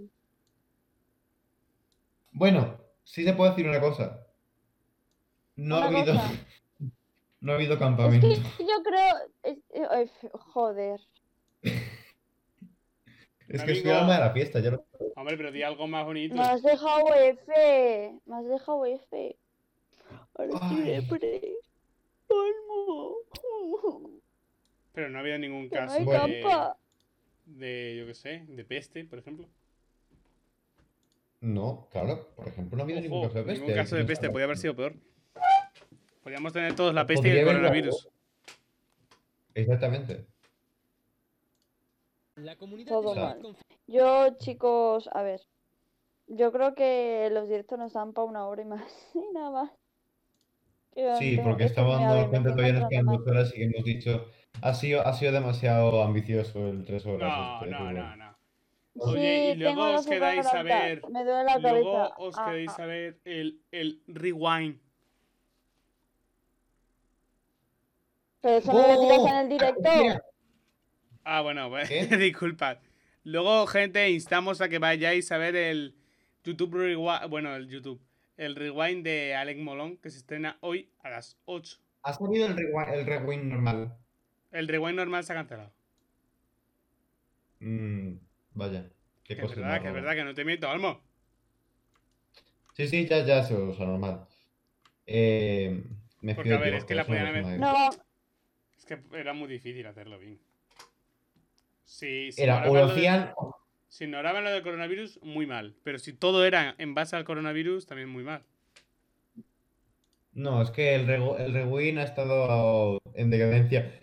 Bueno, sí se puede decir una cosa. No ha Una habido... cosa. No ha habido Es campamento. que yo creo, es- eh, joder. Es que el alma de la fiesta, ya lo... Hombre, pero di algo más bonito. Me has dejado F, me has dejado F. Ahora estoy. Pero no ha habido ningún no caso de, de, yo qué sé, de peste, por ejemplo. No, claro, por ejemplo, no ha habido ningún caso de peste. ningún caso de peste, sabe. podría haber sido peor. Podríamos tener todos la peste y el coronavirus. Exactamente. Todo O sea, mal. Yo, chicos, a ver. Yo creo que los directos nos dan para una hora y más. Y nada más. Sí, porque que estamos dando cuenta todavía nos quedan dos horas y que hemos dicho. Ha sido, ha sido demasiado ambicioso el tres horas. No, este, no, no. Oye, y luego tengo os quedáis a ver. Me duele la Luego cabeza. os Ah, queréis a ver el, el rewind. Pero eso no lo tiras ¡Oh! en el directo. Mira, Ah, bueno, pues, disculpad. Luego, gente, instamos a que vayáis a ver el YouTube Rewind. Bueno, el YouTube. El rewind de Alec Molón, que se estrena hoy a las 8. ha salido el rewind, el rewind normal. El rewind normal se ha cancelado. Mm, vaya, qué Que es cosa verdad, que es verdad, que no te miento, Almo. Sí, sí, ya, ya, eso, o sea, normal. Eh, me Porque, a ver, es que la podían haber- No, Es que era muy difícil hacerlo bien. Sí, si Era, o lo ignoraban lo de- hacían. Si ignoraban lo del coronavirus, muy mal. Pero si todo era en base al coronavirus, también muy mal. No, es que el, el rewind ha estado en decadencia.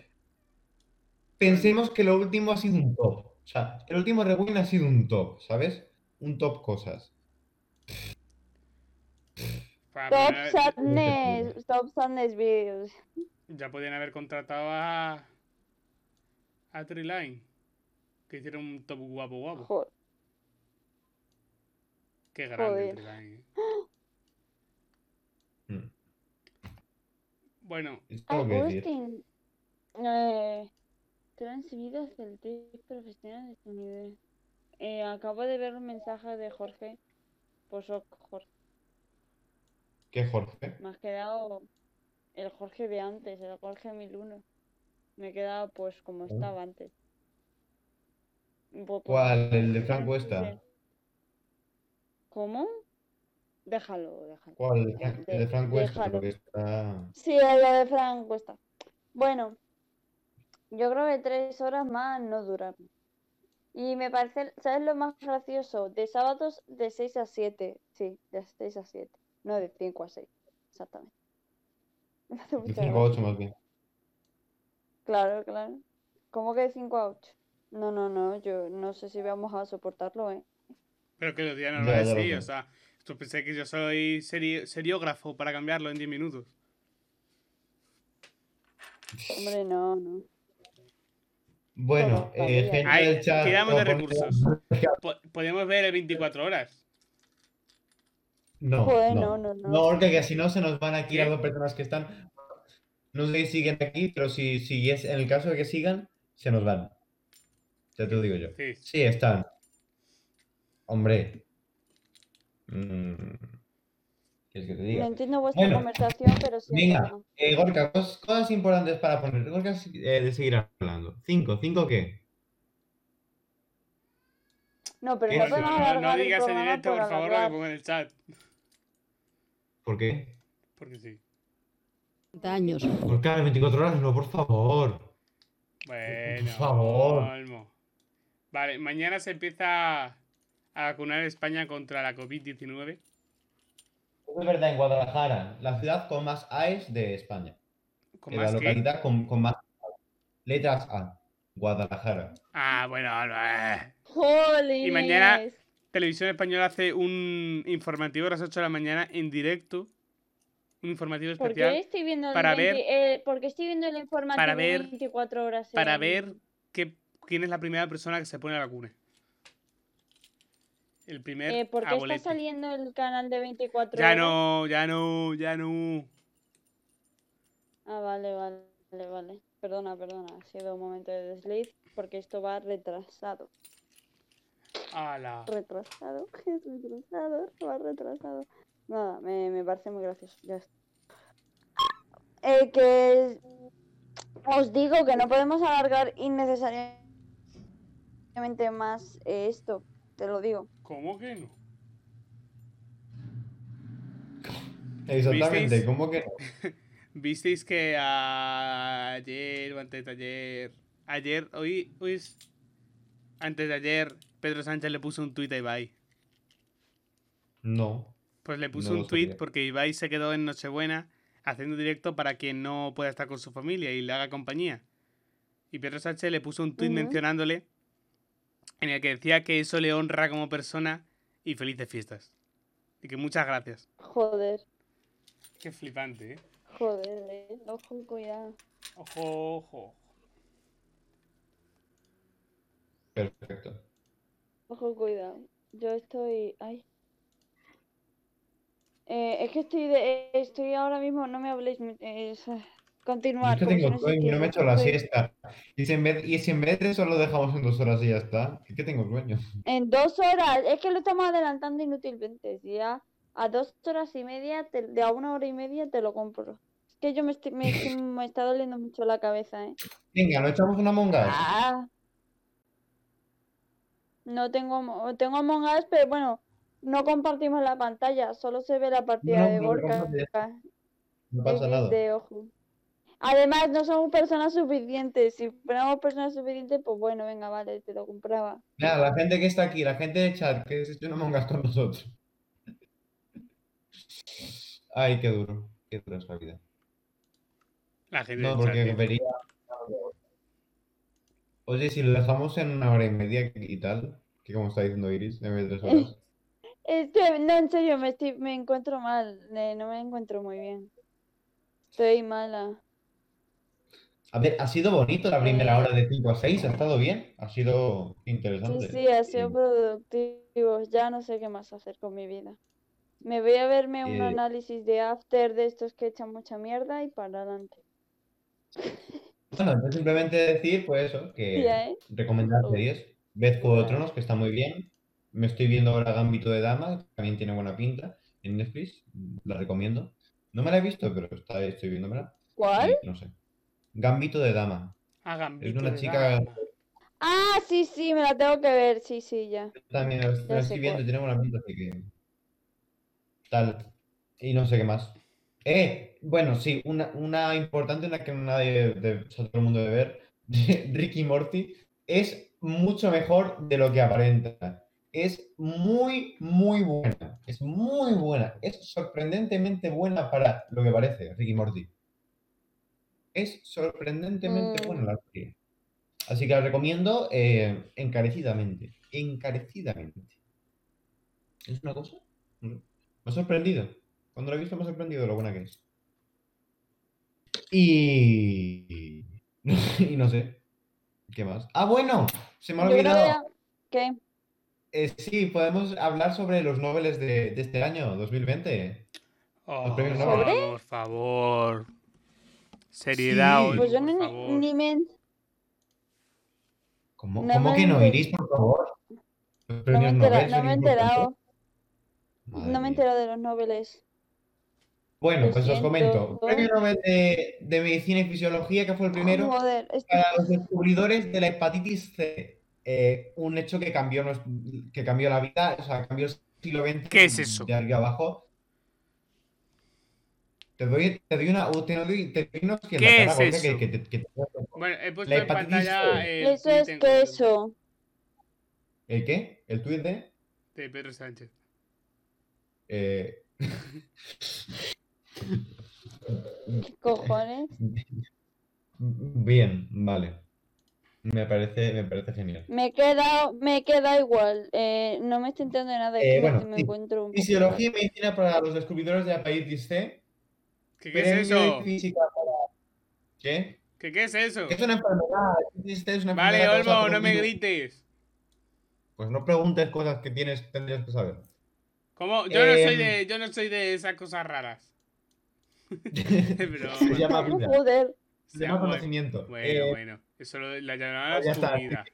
Pensemos que lo último ha sido un top. O sea, el último rewind ha sido un top, ¿sabes? Un top cosas. Para Top Sadness. Top Sadness Videos. Ya podían haber contratado a. a Triline. Que hicieron un top guapo guapo. Joder. Qué grande Joder. Triline. Mm. Bueno, Tengo que decir. Agustín. Eh, transvidas del tip profesional de este nivel. Eh, acabo de ver un mensaje de Jorge. Pues Jorge. ¿Qué Jorge? Me has quedado el Jorge de antes, el Jorge 1001. Me he quedado pues como estaba antes. Un poco- ¿Cuál? ¿El de Frank Cuesta? ¿Cómo? Déjalo, déjalo. ¿Cuál? El de Frank- Cuesta, está... Sí, el de Frank Cuesta. Bueno, yo creo que tres horas más no duran. Y me parece, ¿sabes lo más gracioso? De sábados de 6 a 7. Sí, de 6 a 7. No de 5 a 6. Exactamente. Me hace De mucha 5 a gracia. 8 más bien. Claro, claro. ¿Cómo que de 5 a 8? No, no, no, yo no sé si vamos a soportarlo, ¿eh? Pero que los días ya lo sí, sé. o sea, esto pensé que yo soy seri- seriógrafo para cambiarlo en 10 minutos. Hombre, no, no. Bueno, eh, gente Ay, del chat... tiramos de recursos. Po- podemos ver el 24 horas. No, Joder, no. no, no, no. No, porque que si no se nos van aquí las dos personas que están. No sé si siguen aquí, pero si, si es en el caso de que sigan, se nos van. Ya te lo digo yo. Sí. Sí, están. Hombre. Mm, ¿Quieres que te No entiendo vuestra Bueno, conversación, pero sí. Venga, eh, Gorka, cos- cosas importantes para poner. Gorka, eh, de seguir hablando. ¿Cinco? ¿Cinco qué? No, pero ¿Qué? no No, digas en directo, por por favor, lo que pongo en el chat. ¿Por qué? Porque sí. años. Gorka, 24 horas, no, por favor. Bueno, favor. Olmo. Vale, mañana se empieza a vacunar España contra la COVID-19. Es verdad, en Guadalajara, la ciudad con más AES de España. ¿Con Que más la qué? localidad con, con más letras A. Guadalajara. Ah, bueno, Olmo, eh. ¡Jolines! Y mañana Televisión Española hace un informativo a las 8 de la mañana en directo. Un informativo ¿Por especial qué estoy viendo el, para 20 ver- eh, ¿por qué estoy viendo el informativo para ver- 24 horas? para ver qué- quién es la primera persona que se pone la vacuna. El primer Eh, ¿Por qué está saliendo el canal de 24 Ya horas? no, ya no, ya no. Ah, vale, vale, vale, vale. Perdona, perdona. Ha sido un momento de desliz porque esto va retrasado. Ala. Retrasado, retrasado, va retrasado. Nada, me, me parece muy gracioso. Ya está. Eh, que os digo que no podemos alargar innecesariamente más eh, esto. Te lo digo. ¿Cómo que no? Exactamente, ¿Visteis? ¿cómo que no? ¿Visteis que ayer o antes de ayer? Ayer, hoy, hoy es. Antes de ayer, Pedro Sánchez le puso un tuit a Ibai. No. Pues le puso No un tuit porque Ibai se quedó en Nochebuena haciendo directo para quien no pueda estar con su familia y le haga compañía. Y Pedro Sánchez le puso un tuit mencionándole en el que decía que eso le honra como persona y felices fiestas. Y que muchas gracias. Joder, Qué flipante, ¿eh? joder, eh. Ojo, cuidado. Ojo, ojo. Perfecto. Ojo, cuidado. Yo estoy. Ay. Eh, es que estoy de, estoy ahora mismo, no me habléis. eh, es, eh, continuar. Yo tengo no sueño, no me he hecho la siesta. Y si, en vez, y si en vez de eso lo dejamos en dos horas y ya está. Es que tengo sueño. En dos horas, es que lo estamos adelantando inútilmente. Si ya a dos horas y media, te- de a una hora y media te lo compro. Es que yo me, estoy- me, me está doliendo mucho la cabeza, ¿eh? Venga, ¿no echamos una monga? Ah. No tengo, tengo Among Us, pero bueno, no compartimos la pantalla, solo se ve la partida No, de lo Gorka. No pasa nada. XD, ojo. Además, no somos personas suficientes. Si fuéramos personas suficientes, pues bueno, venga, vale, te lo compraba. Nada, la gente que está aquí, la gente de chat, que se eche una mongas con nosotros. Ay, qué duro. Qué dura es la vida. La gente No, porque chat, vería. Oye, si lo dejamos en una hora y media y tal, que como está diciendo Iris, en vez de tres horas. Es que, no, en serio, me, estoy, me encuentro mal. eh, no me encuentro muy bien. Estoy mala. A ver, ha sido bonito la primera hora de 5 a 6, ha estado bien, ha sido Sí, interesante. sí, ha sido productivo. Ya no sé qué más hacer con mi vida. Me voy a verme un Eh, análisis de after de estos que echan mucha mierda y para adelante. Bueno, entonces simplemente decir, pues eso, que ¿eh? recomendar series. Ved Juego de Tronos, que está muy bien. Me estoy viendo ahora Gambito de Dama, que también tiene buena pinta. en Netflix, la recomiendo. No me la he visto, pero está, estoy viéndomela. ¿Cuál? no sé. Gambito de Dama. Ah, Es Gambito de una de chica Dama. Ah, sí, sí, me la tengo que ver. Sí, sí, ya. también la sé estoy viendo y cuál. tiene buena pinta, así que. Tal. Y no sé qué más. Eh, bueno, sí, una, una importante, una que nadie, de, sea, todo el mundo debe ver, Ricky Morty, es mucho mejor de lo que aparenta. Es muy, muy buena. Es muy buena. Es sorprendentemente buena para lo que parece, Ricky Morty. Es sorprendentemente Mm. buena la serie. Así que la recomiendo eh, encarecidamente. Encarecidamente. ¿Es una cosa? Me ha sorprendido. Cuando lo he visto me ha sorprendido lo buena que es. Y... y no sé. ¿Qué más? Ah, bueno. Se me ha olvidado. que... ¿Qué? Eh, sí, podemos hablar sobre los Nobeles de, de este año, 2020. Oh, por favor. Seriedad Sí. hoy, Pues yo por no, favor. ni, me... ¿Cómo, No cómo me que no, Iris, por favor? No me, he entera- Nobel no son me he importantes. enterado. Madre No me he enterado de los noveles. Bueno, Lo pues os comento. Premio Nobel de, de Medicina y Fisiología, que fue el primero, Joder, que- para los descubridores de la hepatitis C. Eh, un hecho que cambió, que cambió la vida, o sea, cambió el siglo XX ¿Qué es eso? de arriba abajo. Te doy, te doy una, te doy, te doy en la ¿Qué es eso? que- que que Bueno, he puesto La en pantalla el Eso es queso. ¿El qué? ¿El tuit de? de Pedro Sánchez. Eh, ¿Qué cojones? Bien, vale. Me parece, me parece genial. Me he quedado, me he quedado igual. Eh, no me estoy entendiendo de nada. Eh, que bueno, me, sí. encuentro un poco Fisiología y medicina para los descubridores de la hepatitis C. ¿Qué, qué es eso? de física para... ¿Qué? ¿Qué, qué es eso? Es una enfermedad. es una Vale, enfermedad Olmo, no me virus. grites. Pues no preguntes cosas que tienes, tendrías que saber. ¿Cómo? Yo no soy Em. de, yo no soy de esas cosas raras. Se llama vida. Se conocimiento. Bueno, Eh, bueno. Eso lo, la ya está. vida.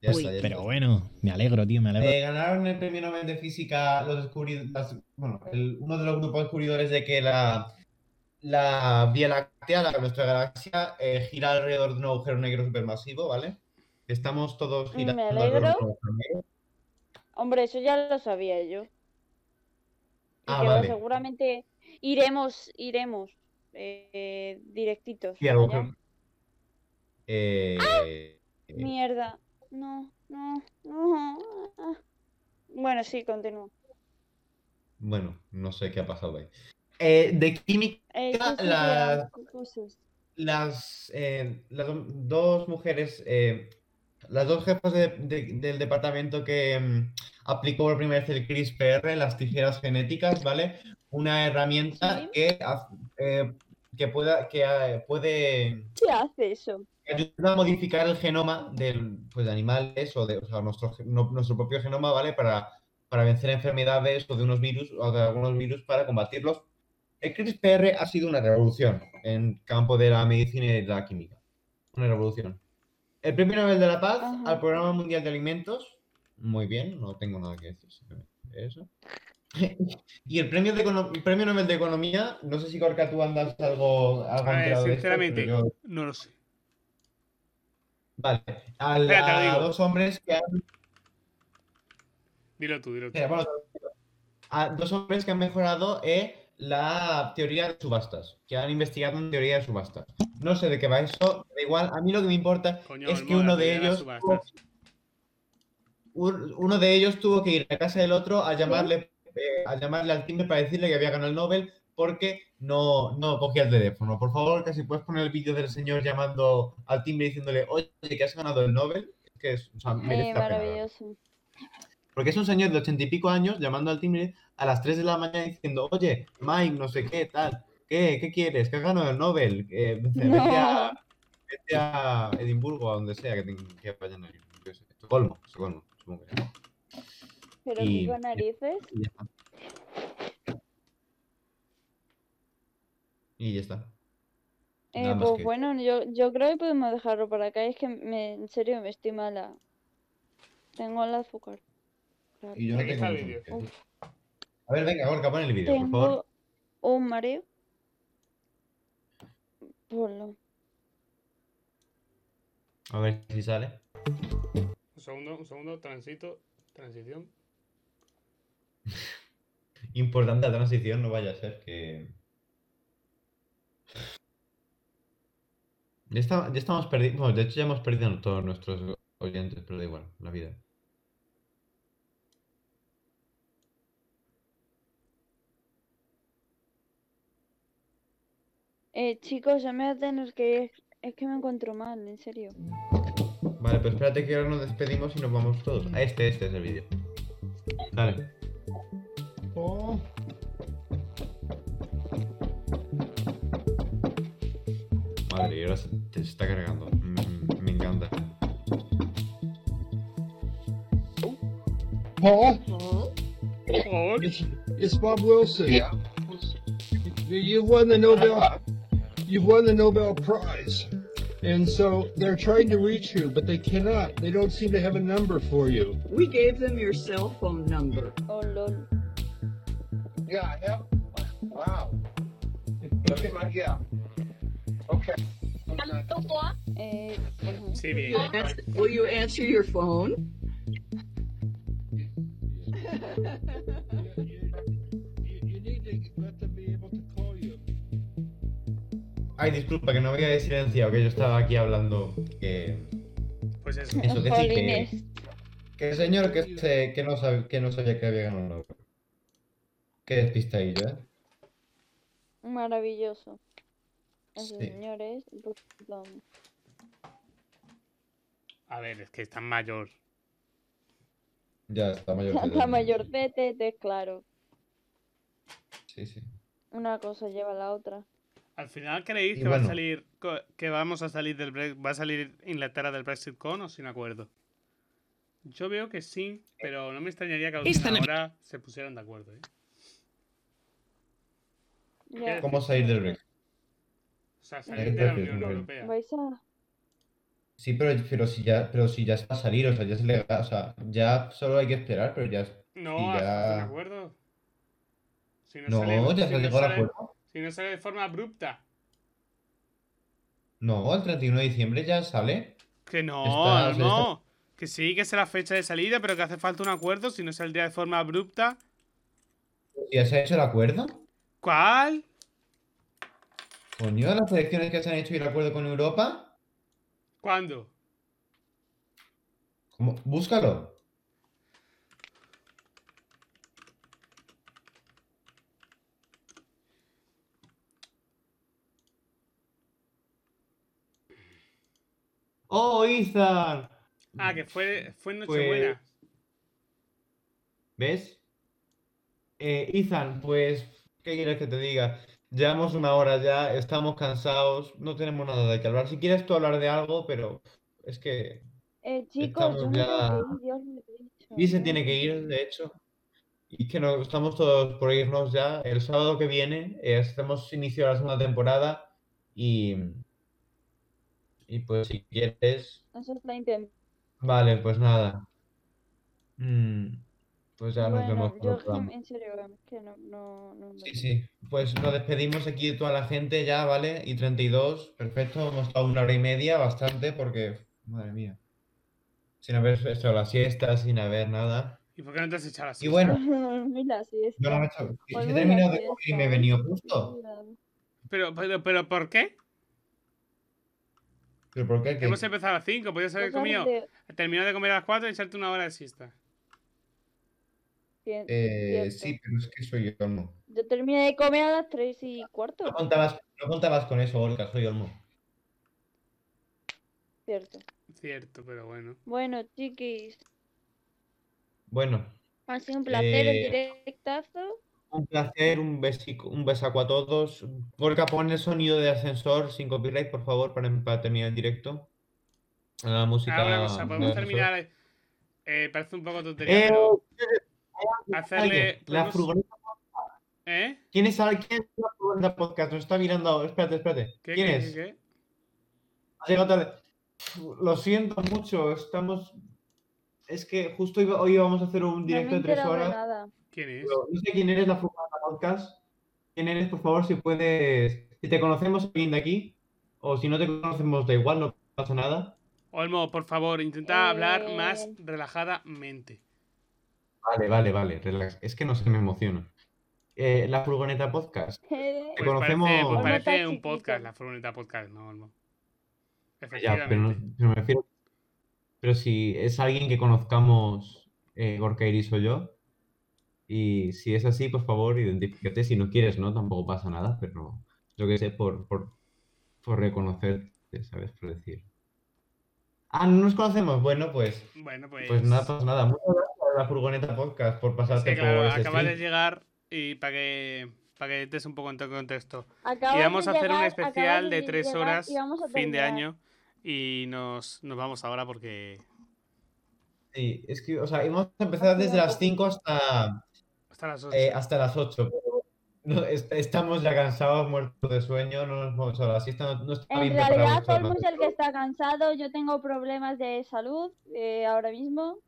Ya Uy, está, ya pero está. bueno, me alegro, tío, me alegro. Eh, ganaron el premio Nobel de Física los descubridores, bueno, el- uno de los grupos descubridores de que la, la Vía Láctea, la, nuestra galaxia, eh, gira alrededor de un agujero negro supermasivo, ¿vale? Estamos todos Me girando alrededor de un agujero negro. Hombre, eso ya lo sabía yo. Y Ah, vale. seguramente iremos, iremos eh, directitos. Sí, al allá. agujero. Eh, eh, Mierda. No, no, no. Bueno, sí, continúo. bueno, no sé qué ha pasado ahí. Eh, de química, Eh, sí las, eh, las do- dos mujeres, eh, las dos jefas de- de- del departamento que mm, aplicó por primera vez el CRISPR, las tijeras genéticas, ¿vale? Una herramienta Sí. que, eh, que, pueda, que eh, puede ¿Qué hace eso? Ayuda a modificar el genoma del, pues, de animales o de o sea, nuestro, no- nuestro propio genoma, ¿vale? Para, para vencer enfermedades o de unos virus o de algunos virus para combatirlos. El CRISPR ha sido una revolución en el campo de la medicina y de la química. Una revolución. El Premio Nobel de la Paz Ajá. al Programa Mundial de Alimentos. Muy bien, no tengo nada que decir. Eso. y el premio, de el premio Nobel de Economía, no sé si Corca tú andas algo, algo A ver, enterado de esto, sinceramente, yo- no lo sé. Vale, a, Espera, te lo a digo. dos hombres que han, Dilo tú, dilo tú. espera, bueno, a dos hombres que han mejorado eh, la teoría de subastas, que han investigado en teoría de subastas. No sé de qué va eso, da igual, a mí lo que me importa Coño, es que uno de ellos tuvo, uno de ellos tuvo que ir a casa del otro a llamarle, eh, a llamarle al timbre para decirle que había ganado el Nobel porque no, no cogía el teléfono. Por favor, que si puedes poner el vídeo del señor llamando al timbre diciéndole, oye, que has ganado el Nobel, que es, o sea, merece Eh, pena, maravilloso. Porque es un señor de ochenta y pico años llamando al timbre a las 3 de la mañana diciendo, oye, Mike, no sé qué, tal, ¿qué, qué quieres? ¿Que has ganado el Nobel? Eh, vete, a, vete a Edimburgo, a donde sea que, ten- que vayan a Estocolmo, Estocolmo, supongo que. Pero Y- con narices. Y Y ya está. Eh, pues que- bueno, yo, yo creo que podemos dejarlo por acá. Es que me, en serio me estoy mala. Tengo el azúcar. Claro. Y yo no tengo el. A ver, venga, Gorka, pon el vídeo, por favor. Tengo un mareo. Ponlo. A ver si sale. Un segundo, un segundo, transito, transición. Importante la transición, no vaya a ser que. Ya, está- ya estamos perdiendo. Bueno, de hecho, ya hemos perdido a todos nuestros oyentes, pero da igual, la vida. Eh, chicos, ya me voy a tener que ir. Es que me encuentro mal, en serio. Vale, pues espérate que ahora nos despedimos y nos vamos todos. Ah, este, este es el vídeo. Dale. Oh. Madre, y ahora se, te está cargando. Mm, me encanta. Paul? Paul? It's, it's Bob Wilson. You- You won the Nobel. You won the Nobel Prize, and so they're trying to reach you, but they cannot. They don't seem to have a number for you. We gave them your cell phone number. Oh, lol. Yeah, I have. Wow. Look yeah. Eh. Sí, bien. Will you answer your phone? Ay, disculpa, que no me había silenciado, que yo estaba aquí hablando. Que. Pues eso. Eso, que sí, que. Que el señor que, se, que, no sabe, que no sabía que había ganado. Qué despistadillo, ¿eh? Maravilloso. Sí. señores. A ver, es que es tan mayor. Ya está mayor. La edad. mayor de Tete, claro. Sí, sí. Una cosa lleva a la otra. Al final creéis Y que va a salir que vamos a salir del Bre- va a salir Inglaterra del Brexit con o sin acuerdo. Yo veo que sí, pero no me extrañaría que a Esta última no- hora se pusieran de acuerdo. ¿eh? ¿Cómo salir del Brexit? O sea, ¿Qué salir de la Unión? Europea. ¿Vais a.? Sí, pero, pero si ya, pero si ya es para salir, o sea, ya es legal, o sea, ya solo hay que esperar, pero ya es- No, ya- un acuerdo. Si No, sale- ya si se no llegó al sale- acuerdo. Si no sale de forma abrupta. No, el 31 de diciembre ya sale. Que no, Está- no. Que sí, que es la fecha de salida, pero que hace falta un acuerdo si no saldría de forma abrupta. ¿Ya se ha hecho el acuerdo? ¿Cuál? Coño, las elecciones que se han hecho y el acuerdo con Europa. ¿Cuándo? ¿Cómo? Búscalo. ¡Oh, Ethan! Ah, que fue, fue en Pues- Nochebuena. ¿Ves? Eh, Ethan, pues, ¿qué quieres que te diga? Llevamos una hora ya, estamos cansados, no tenemos nada de qué hablar. Si quieres tú hablar de algo, pero es que Eh, chicos, yo me ya- que Dios me dicho. Y se tiene que ir, de hecho. Y que no, estamos todos por irnos ya. El sábado que viene eh, hacemos inicio la segunda temporada. Y, y pues si quieres. Eso es la. Vale, pues nada. Mm, pues ya nos vemos Bueno, con el yo programa. en serio, que no, no, no Sí, sí. Pues nos despedimos aquí de toda la gente ya, ¿vale? Y 32, perfecto. Hemos estado una hora y media, bastante, porque, madre mía. Sin haber hecho la siesta, sin haber nada. ¿Y por qué no te has echado la Y siesta? bueno, Mira, sí está. yo no me he. Si Pues he terminado de comer y me he venido justo. Pero, pero, pero, ¿por qué? ¿Pero por qué? ¿Qué? Hemos empezado a las 5, podías haber comido. de- Terminado de comer a las 4 y echarte una hora de siesta. Cien- Eh, sí, pero es que soy Olmo. Yo terminé de comer a las 3 y cuarto. No contabas, no contabas con eso, Olga, soy Olmo. Cierto. Cierto, pero bueno. Bueno, chiquis, Bueno, ha sido un placer el Eh, directazo. un placer, un besico, un besaco a todos. Olga, pon el sonido de ascensor sin copyright, por favor, para, para terminar el directo. La música. Ahora una cosa, de podemos terminar. Eh, parece un poco tontería, Eh, pero. Hacerle. La podemos- furgoneta. ¿Eh? ¿Quién es, quién es la furgoneta podcast? Nos está mirando. Espérate, espérate. ¿Qué, ¿Quién qué, es? qué? Ha llegado tarde. Lo siento mucho, estamos. es que justo iba- hoy íbamos a hacer un No directo de tres horas. nada. ¿Quién es? pero no sé quién eres, la Furgoneta Podcast. ¿Quién eres? Por favor, si puedes. Si te conocemos alguien de aquí, o si no te conocemos, da igual, no pasa nada. Olmo, por favor, intenta hablar Eh. más relajadamente. Vale, vale, vale, relax. Es que no se me emociona. Eh, la Furgoneta Podcast. Eh, Te Pues conocemos. parece, pues parece está un podcast, la furgoneta podcast, no, Olmo. Ya, pero, Efectivamente. no- pero me refiero. Pero si es alguien que conozcamos, eh, Gorka Iris o yo, y si es así, por favor, identifícate. Si no quieres, no, tampoco pasa nada, pero yo que sé, por, por, por reconocerte, ¿sabes? Por decir. Ah, no nos conocemos. Bueno, pues, Bueno, pues. pues nada, pasa nada. Muchas la Furgoneta Podcast por es pasarte que, claro, por ese acabas de llegar y para que, para que estés un poco en contexto. Acabas y vamos de a hacer un llegar, especial acabas de tres llegar horas, y vamos a fin de año, y nos, nos vamos ahora porque Sí, es que, o sea, hemos empezado desde las 5 hasta, hasta las 8. eh, hasta las 8. pero no, est- estamos ya cansados, muertos de sueño, no nos hemos hecho la siesta, no, no está En bien realidad, Olmo es el que está cansado. Yo tengo problemas de salud eh, ahora mismo.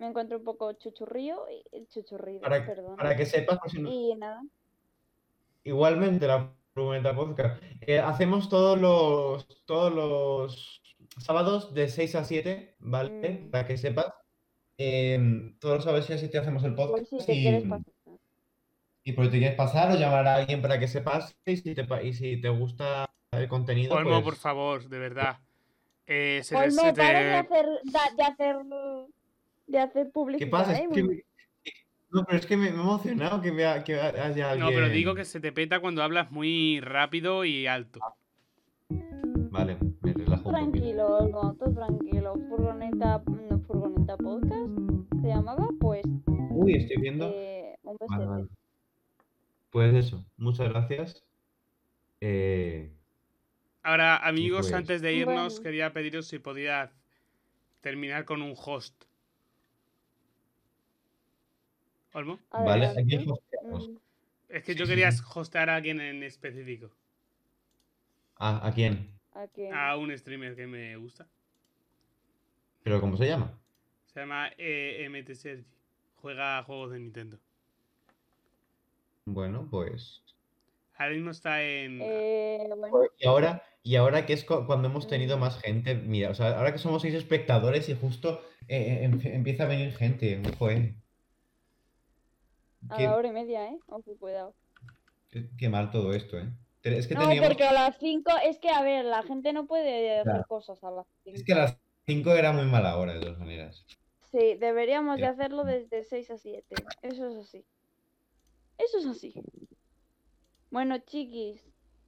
Me encuentro un poco chuchurrío. y- Chuchurrido, Para, perdón. para que sepas, no- Y nada. igualmente la Furgoneta Podcast. eh, hacemos todos los, todos los sábados de 6 a 7, ¿vale? Mm. Para que sepas. Todos los sábados de 6 a 7 hacemos el podcast si te y, quieres pasar. y por si te quieres pasar o llamar a alguien para que se pase y si te, y si te gusta el contenido, Olmo, pues... por favor, de verdad. Eh, se, Olmo, se para de hacer, de hacer, de hacer ¿Qué publicidad. pasa? ¿eh? Es que Muy- me- No, pero es que me, me he emocionado que, vea, que haya alguien... No, pero digo que se te peta cuando hablas muy rápido y alto. Vale, me relajo un poquito. Tranquilo, Olmo, tú tranquilo. Furgoneta, no, furgoneta podcast se llamaba, pues Uy, estoy viendo... eh, un Vale. Pues eso, muchas gracias. Eh, Ahora, amigos, pues- antes de irnos, Bueno. quería pediros si podía terminar con un host. ¿Olmo? vale, Adelante. aquí hosteamos. Mm, Es que yo quería hostear a alguien en específico. Ah, ¿a quién? ¿a quién? A un streamer que me gusta. ¿Pero cómo se llama? Se llama eh, MT Sergi. Juega juegos de Nintendo. Bueno, pues... Ahora mismo está en. Eh, bueno, Y ahora, y ahora que es cu- cuando hemos tenido Mm. más gente, mira, o sea, ahora que somos seis espectadores y justo eh, eh, em- empieza a venir gente, joder, a qué, la hora y media, ¿eh? Ojo, cuidado. qué- qué mal todo esto, ¿eh? Es que No, teníamos, porque a las 5, es que a ver, la gente no puede hacer Claro. cosas a las 5. es que a las 5 era muy mala hora, de todas maneras. Sí, deberíamos de hacerlo desde 6 a 7. Eso es así. Eso es así. Bueno, chiquis,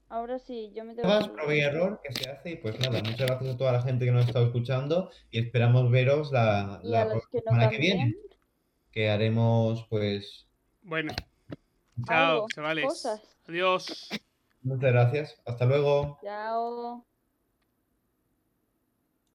ahora sí, yo me tengo que prueba y error que se hace y pues nada, muchas gracias a toda la gente que nos ha estado escuchando y esperamos veros la, Y la a los que no semana que viene, que haremos pues... Bueno. Chao, algo, chavales. cosas. Adiós. Muchas gracias, hasta luego. Chao.